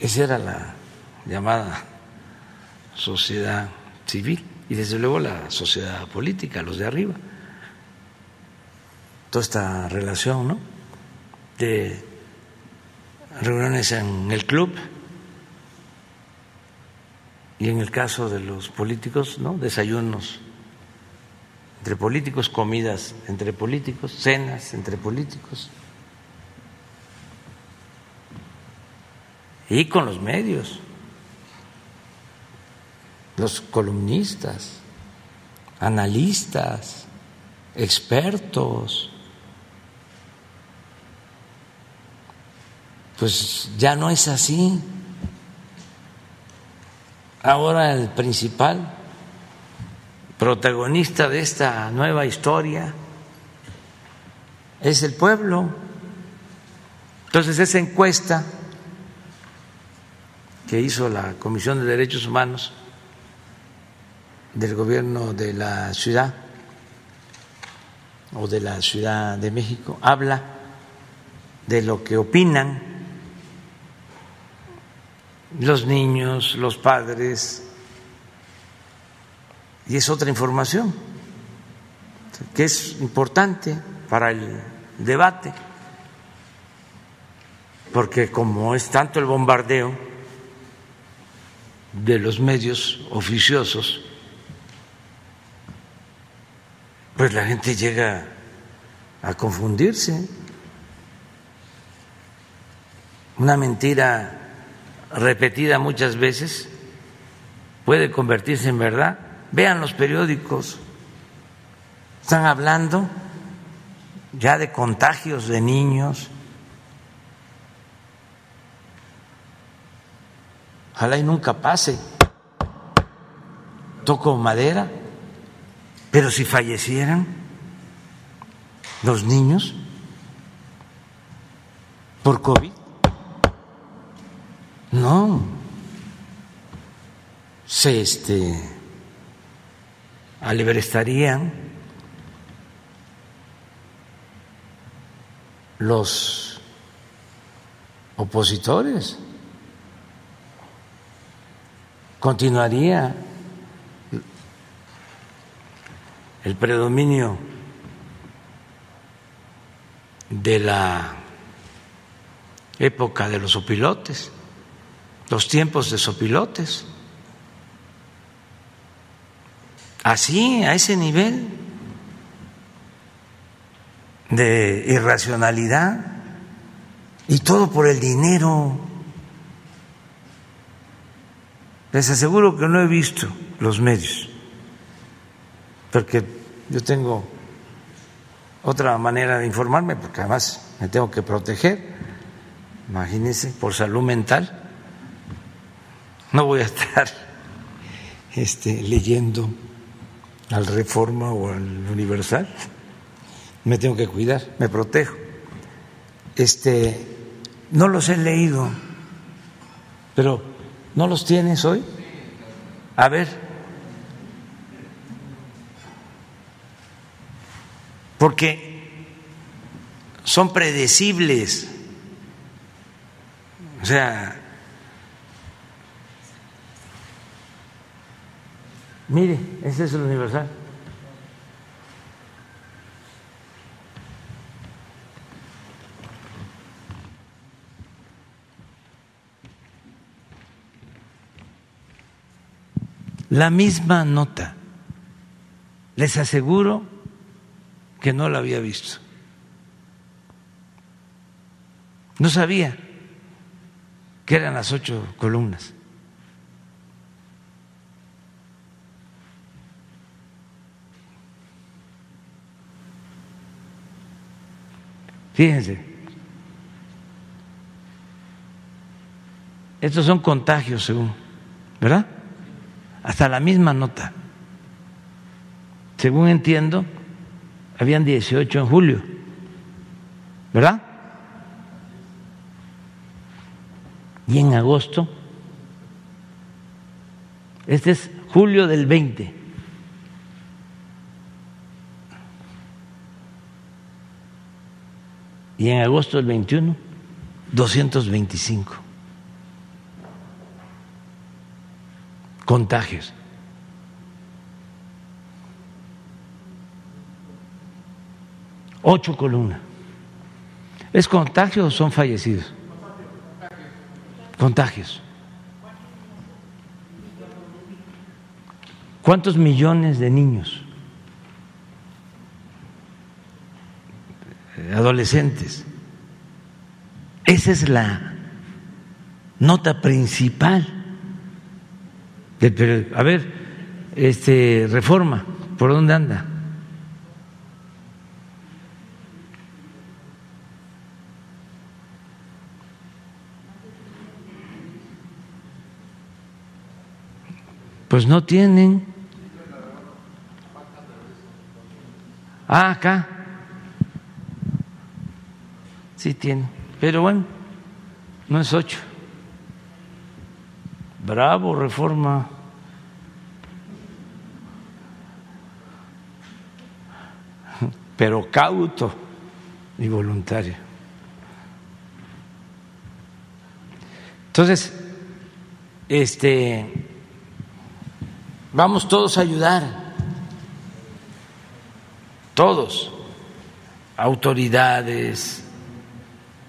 Esa era la llamada sociedad civil y desde luego la sociedad política, los de arriba. Toda esta relación, ¿no? De reuniones en el club, y en el caso de los políticos, ¿no? Desayunos entre políticos, comidas entre políticos, cenas entre políticos. Y con los medios, los columnistas, analistas, expertos. Pues ya no es así. Ahora el principal protagonista de esta nueva historia es el pueblo. Entonces esa encuesta que hizo la Comisión de Derechos Humanos del gobierno de la ciudad o de la Ciudad de México habla de lo que opinan los niños, los padres, y es otra información que es importante para el debate, porque como es tanto el bombardeo de los medios oficiosos, pues la gente llega a confundirse. Una mentira repetida muchas veces puede convertirse en verdad. Vean los periódicos, están hablando ya de contagios de niños. Ojalá y nunca pase. Toco madera, pero si fallecieran los niños por COVID, no, se este, estarían los opositores, continuaría el predominio de la época de los opilotes los tiempos de sopilotes. Así, a ese nivel de irracionalidad y todo por el dinero. Les aseguro que no he visto los medios, porque yo tengo otra manera de informarme, porque además me tengo que proteger, imagínense, por salud mental. No voy a estar este, leyendo al Reforma o al Universal. Me tengo que cuidar, me protejo. Este, no los he leído, pero ¿no los tienes hoy? A ver. Porque son predecibles. O sea, Mire, ese es el universal. La misma nota. Les aseguro que no la había visto. No sabía que eran las ocho columnas. Fíjense, estos son contagios según, ¿verdad? Hasta la misma nota. Según entiendo, habían 18 en julio, ¿verdad? Y en agosto, este es julio del 20. Y en agosto del 21, 225 contagios. Ocho columnas. ¿Es contagio o son fallecidos? Contagios. ¿Cuántos millones de niños? Adolescentes. Esa es la nota principal del periódico. A ver, este, reforma, ¿por dónde anda? Pues no tienen. Ah, acá. Sí tiene, pero bueno, no es ocho. Bravo, reforma. Pero cauto y voluntario. Entonces, este, vamos todos a ayudar, todos, autoridades,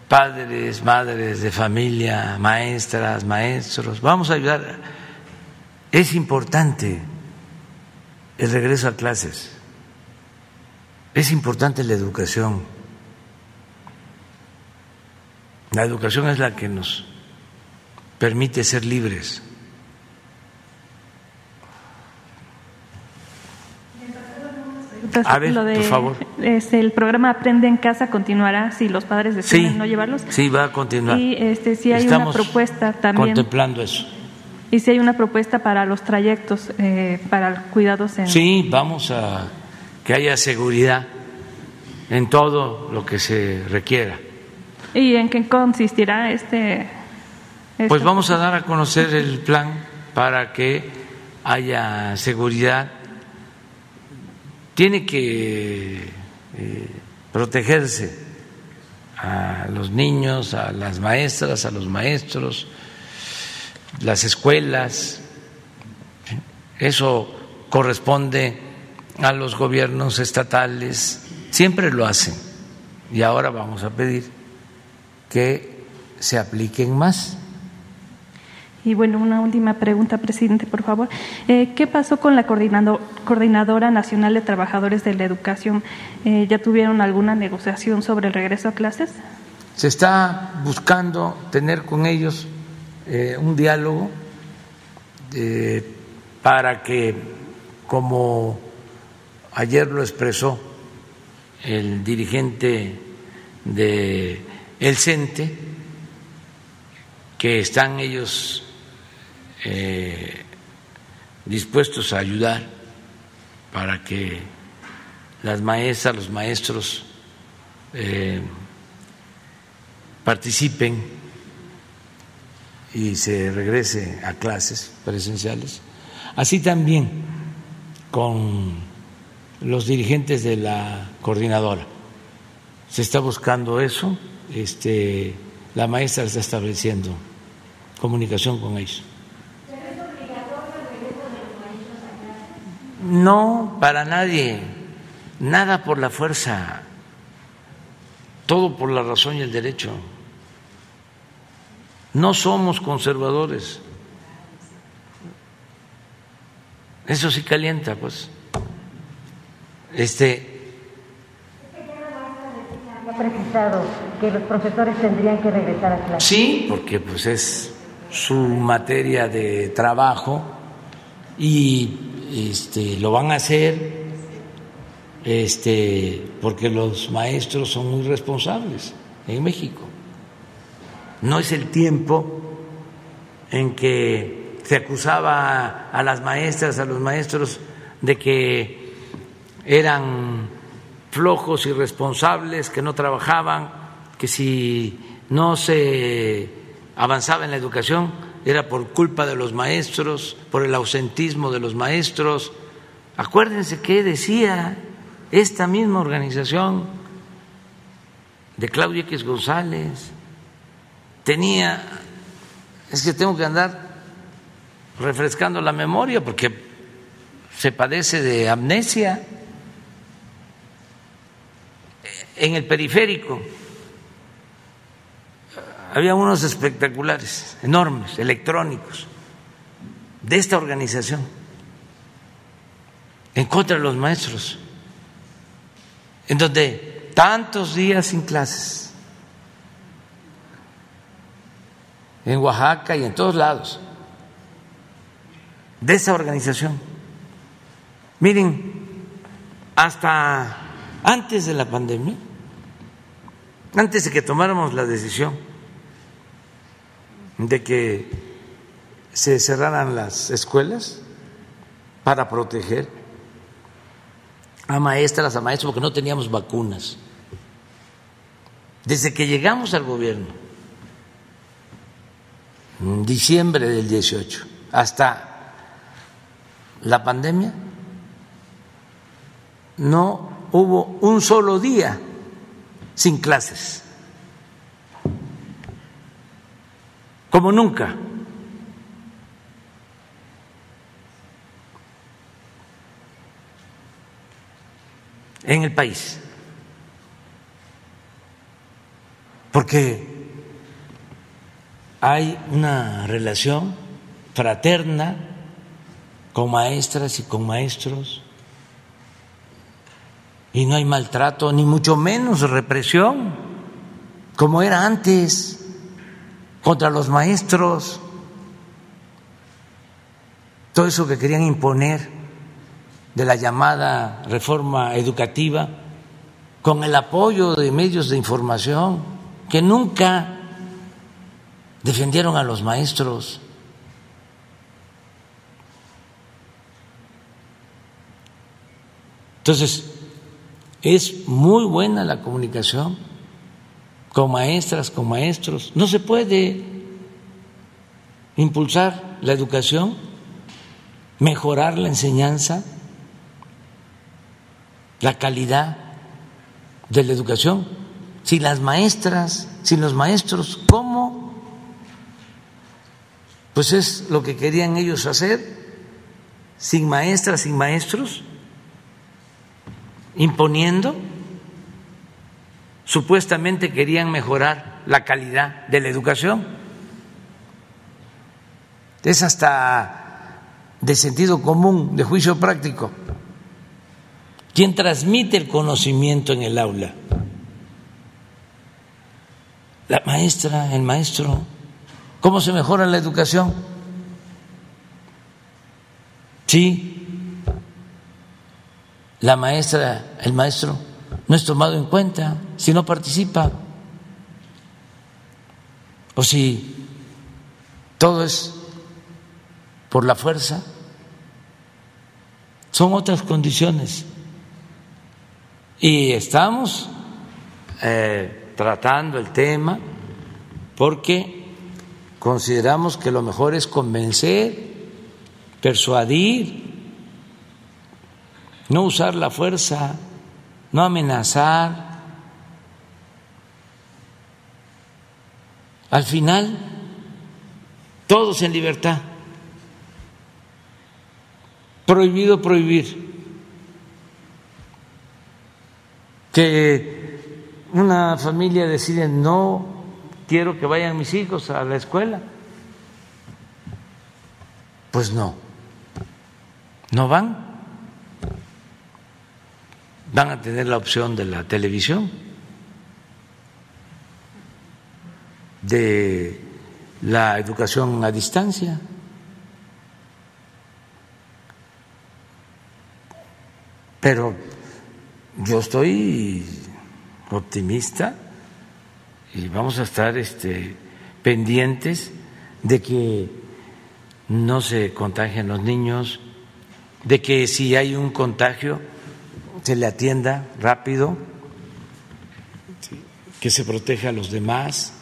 padres, madres de familia, maestras, maestros, vamos a ayudar. Es importante el regreso a clases, es importante la educación. La educación es la que nos permite ser libres. A ver, por favor. Este, el programa Aprende en Casa continuará si los padres deciden no llevarlos. Sí, va a continuar. Y este, si hay una propuesta también. Contemplando eso. Y si hay una propuesta para los trayectos, eh, para cuidados en. Sí, vamos a que haya seguridad en todo lo que se requiera. ¿Y en qué consistirá este? Pues vamos a dar a conocer el plan para que haya seguridad tiene que eh, protegerse a los niños, a las maestras, a los maestros, las escuelas. Eso corresponde a los gobiernos estatales, siempre lo hacen. Y ahora vamos a pedir que se apliquen más. Y bueno, una última pregunta, presidente, por favor. Eh, ¿Qué pasó con la Coordinadora Nacional de Trabajadores de la Educación? Eh, ¿Ya tuvieron alguna negociación sobre el regreso a clases? Se está buscando tener con ellos eh, un diálogo para que, como ayer lo expresó el dirigente de El CENTE, que están ellos eh, dispuestos a ayudar para que las maestras, los maestros eh, participen y se regrese a clases presenciales. Así también con los dirigentes de la coordinadora. Se está buscando eso, este, la maestra está estableciendo comunicación con ellos. No, para nadie, nada por la fuerza, todo por la razón y el derecho. No somos conservadores. Eso sí calienta, pues. Este. Que los profesores tendrían que regresar a clase. Sí, porque pues es su materia de trabajo y este, lo van a hacer este, porque los maestros son muy responsables en México. No es el tiempo en que se acusaba a las maestras, a los maestros, de que eran flojos, irresponsables, que no trabajaban, que si no se avanzaba en la educación era por culpa de los maestros, por el ausentismo de los maestros. Acuérdense que decía esta misma organización de Claudia X González, tenía, es que tengo que andar refrescando la memoria porque se padece de amnesia en el periférico había unos espectaculares, enormes, electrónicos, de esta organización, en contra de los maestros, en donde tantos días sin clases, en Oaxaca y en todos lados, de esa organización. Miren, hasta antes de la pandemia, antes de que tomáramos la decisión de que se cerraran las escuelas para proteger a maestras, a maestros, porque no teníamos vacunas. Desde que llegamos al gobierno, en diciembre del 18, hasta la pandemia, no hubo un solo día sin clases. Como nunca. en el país. Porque hay una relación fraterna con maestras y con maestros y no hay maltrato, ni mucho menos represión, como era antes contra los maestros, todo eso que querían imponer de la llamada reforma educativa, con el apoyo de medios de información que nunca defendieron a los maestros. Entonces, es muy buena la comunicación con maestras, con maestros. No se puede impulsar la educación, mejorar la enseñanza, la calidad de la educación, si las maestras, sin los maestros, ¿cómo? Pues es lo que querían ellos hacer, sin maestras, sin maestros, imponiendo supuestamente querían mejorar la calidad de la educación. es hasta de sentido común, de juicio práctico. ¿Quién transmite el conocimiento en el aula? La maestra, el maestro. ¿Cómo se mejora la educación? Sí, la maestra, el maestro no es tomado en cuenta si no participa o si todo es por la fuerza. Son otras condiciones. Y estamos eh, tratando el tema porque consideramos que lo mejor es convencer, persuadir, no usar la fuerza, no amenazar. Al final, todos en libertad. Prohibido prohibir. Que una familia decide no quiero que vayan mis hijos a la escuela. Pues no, no van. Van a tener la opción de la televisión, de la educación a distancia. Pero yo estoy optimista y vamos a estar este, pendientes de que no se contagien los niños, de que si hay un contagio se le atienda rápido, que se proteja a los demás,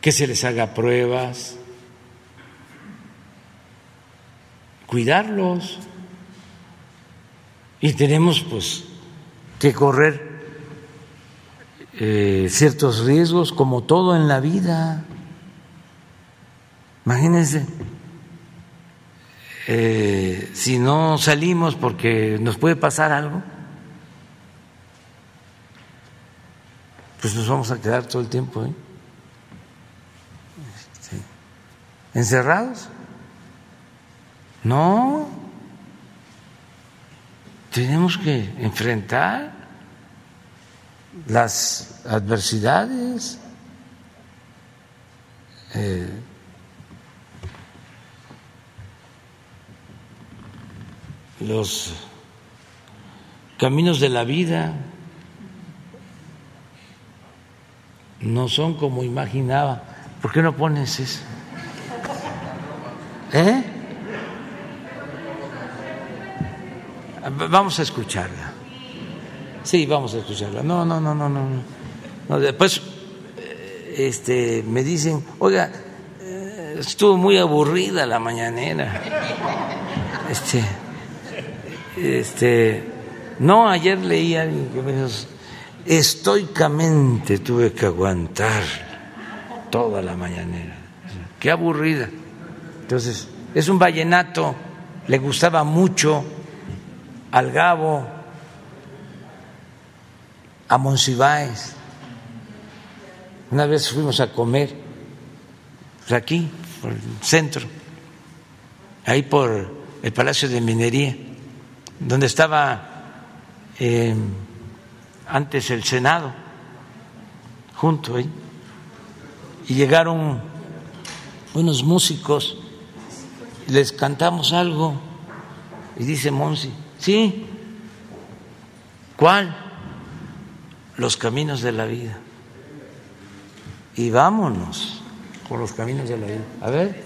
que se les haga pruebas, cuidarlos. Y tenemos pues que correr eh, ciertos riesgos como todo en la vida. Imagínense, eh, si no salimos porque nos puede pasar algo, pues nos vamos a quedar todo el tiempo ¿eh? encerrados. No, tenemos que enfrentar las adversidades. Eh, los caminos de la vida no son como imaginaba. ¿Por qué no pones eso? ¿Eh? Vamos a escucharla. Sí, vamos a escucharla. No, no, no, no, no. después este, me dicen, oiga, eh, estuvo muy aburrida la mañanera. Este, este, no, ayer leí a me dijo, estoicamente tuve que aguantar toda la mañanera. Qué aburrida. Entonces, es un vallenato, le gustaba mucho al Gabo, a Monsiváis. Una vez fuimos a comer, pues aquí, por el centro, ahí por el Palacio de Minería donde estaba eh, antes el Senado, junto y llegaron unos músicos, les cantamos algo, y dice Monsi, sí, ¿cuál? Los caminos de la vida. Y vámonos por los caminos de la vida. A ver.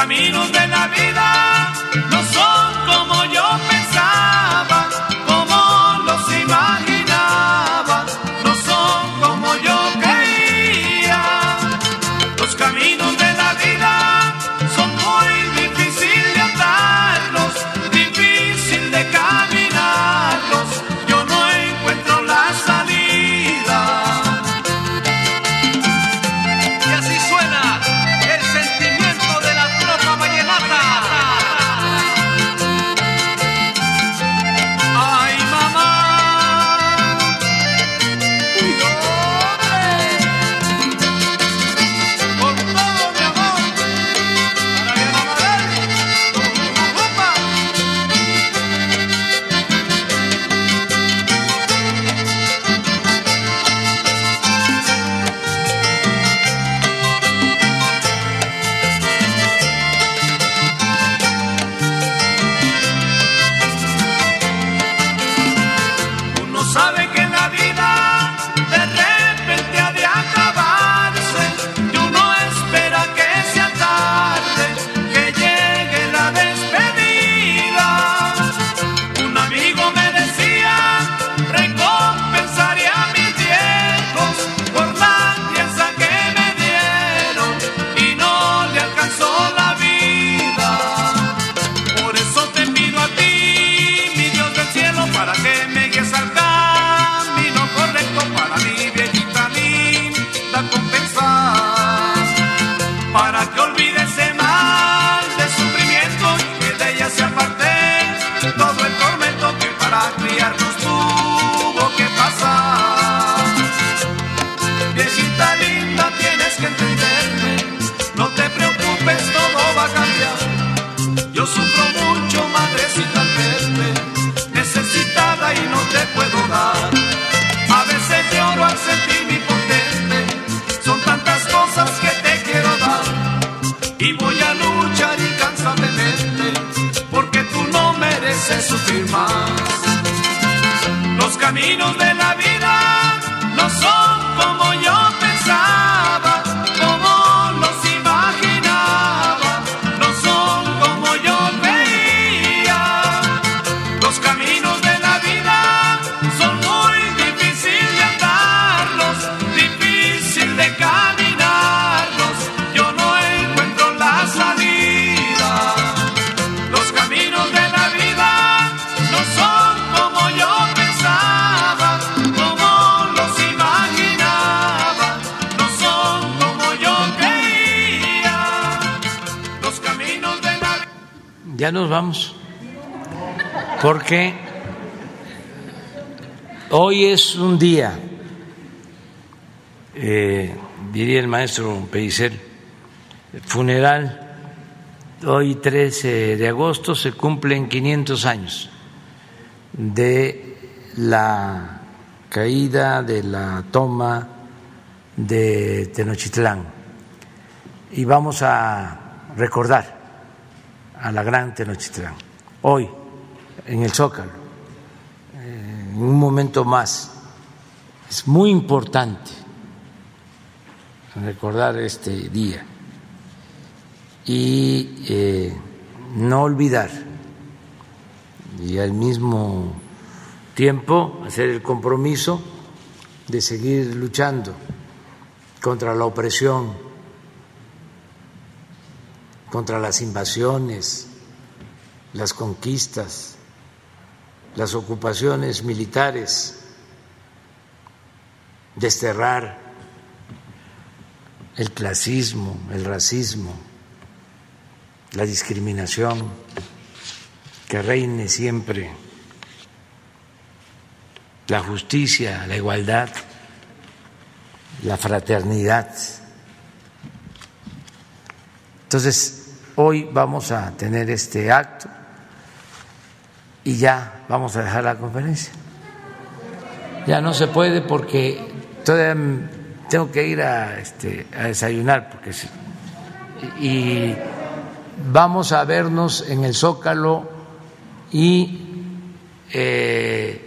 Caminos de 好 vamos. Porque hoy es un día, eh, diría el maestro Pellicer, funeral. Hoy 13 de agosto se cumplen 500 años de la caída, de la toma de Tenochtitlán. Y vamos a recordar a la gran Tenochtitlán. Hoy, en el Zócalo, eh, en un momento más, es muy importante recordar este día y eh, no olvidar y al mismo tiempo hacer el compromiso de seguir luchando contra la opresión, contra las invasiones, las conquistas, las ocupaciones militares, desterrar el clasismo, el racismo, la discriminación, que reine siempre la justicia, la igualdad, la fraternidad. Entonces, hoy vamos a tener este acto y ya vamos a dejar la conferencia. Ya no se puede porque todavía tengo que ir a, este, a desayunar porque si- y vamos a vernos en el Zócalo y eh,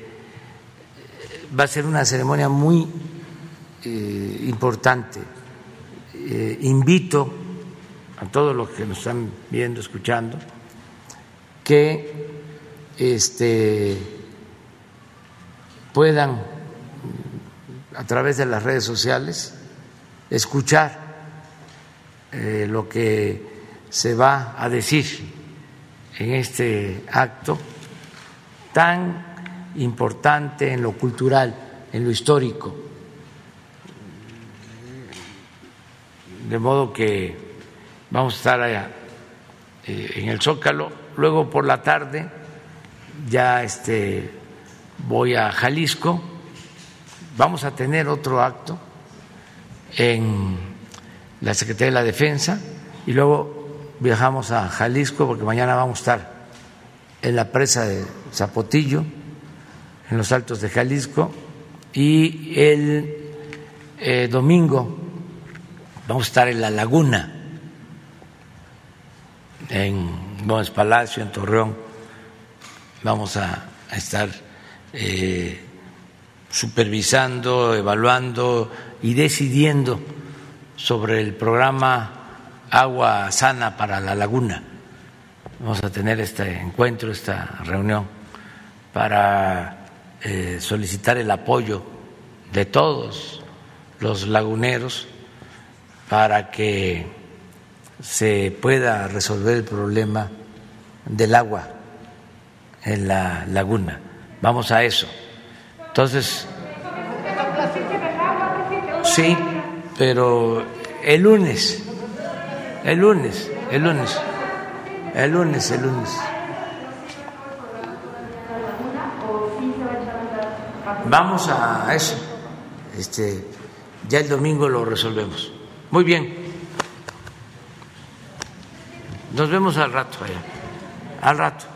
va a ser una ceremonia muy eh, importante. Eh, invito a todos los que nos están viendo, escuchando, que este, puedan a través de las redes sociales escuchar lo que se va a decir en este acto tan importante en lo cultural, en lo histórico. De modo que vamos a estar allá eh, en el Zócalo. Luego por la tarde ya este, voy a Jalisco. Vamos a tener otro acto en la Secretaría de la Defensa y luego viajamos a Jalisco porque mañana vamos a estar en la presa de Zapotillo, en los Altos de Jalisco, y el eh, domingo vamos a estar en La Laguna, en Gómez Palacio, en Torreón, vamos a, estar eh, supervisando, evaluando y decidiendo sobre el programa Agua Sana para la Laguna. Vamos a tener este encuentro, esta reunión, para eh, solicitar el apoyo de todos los laguneros para que se pueda resolver el problema del agua en la laguna. Vamos a eso. Entonces, sí, pero el lunes, el lunes, el lunes. El lunes, el lunes. Vamos a eso. Este, ya el domingo lo resolvemos. Muy bien. Nos vemos al rato allá. Al rato.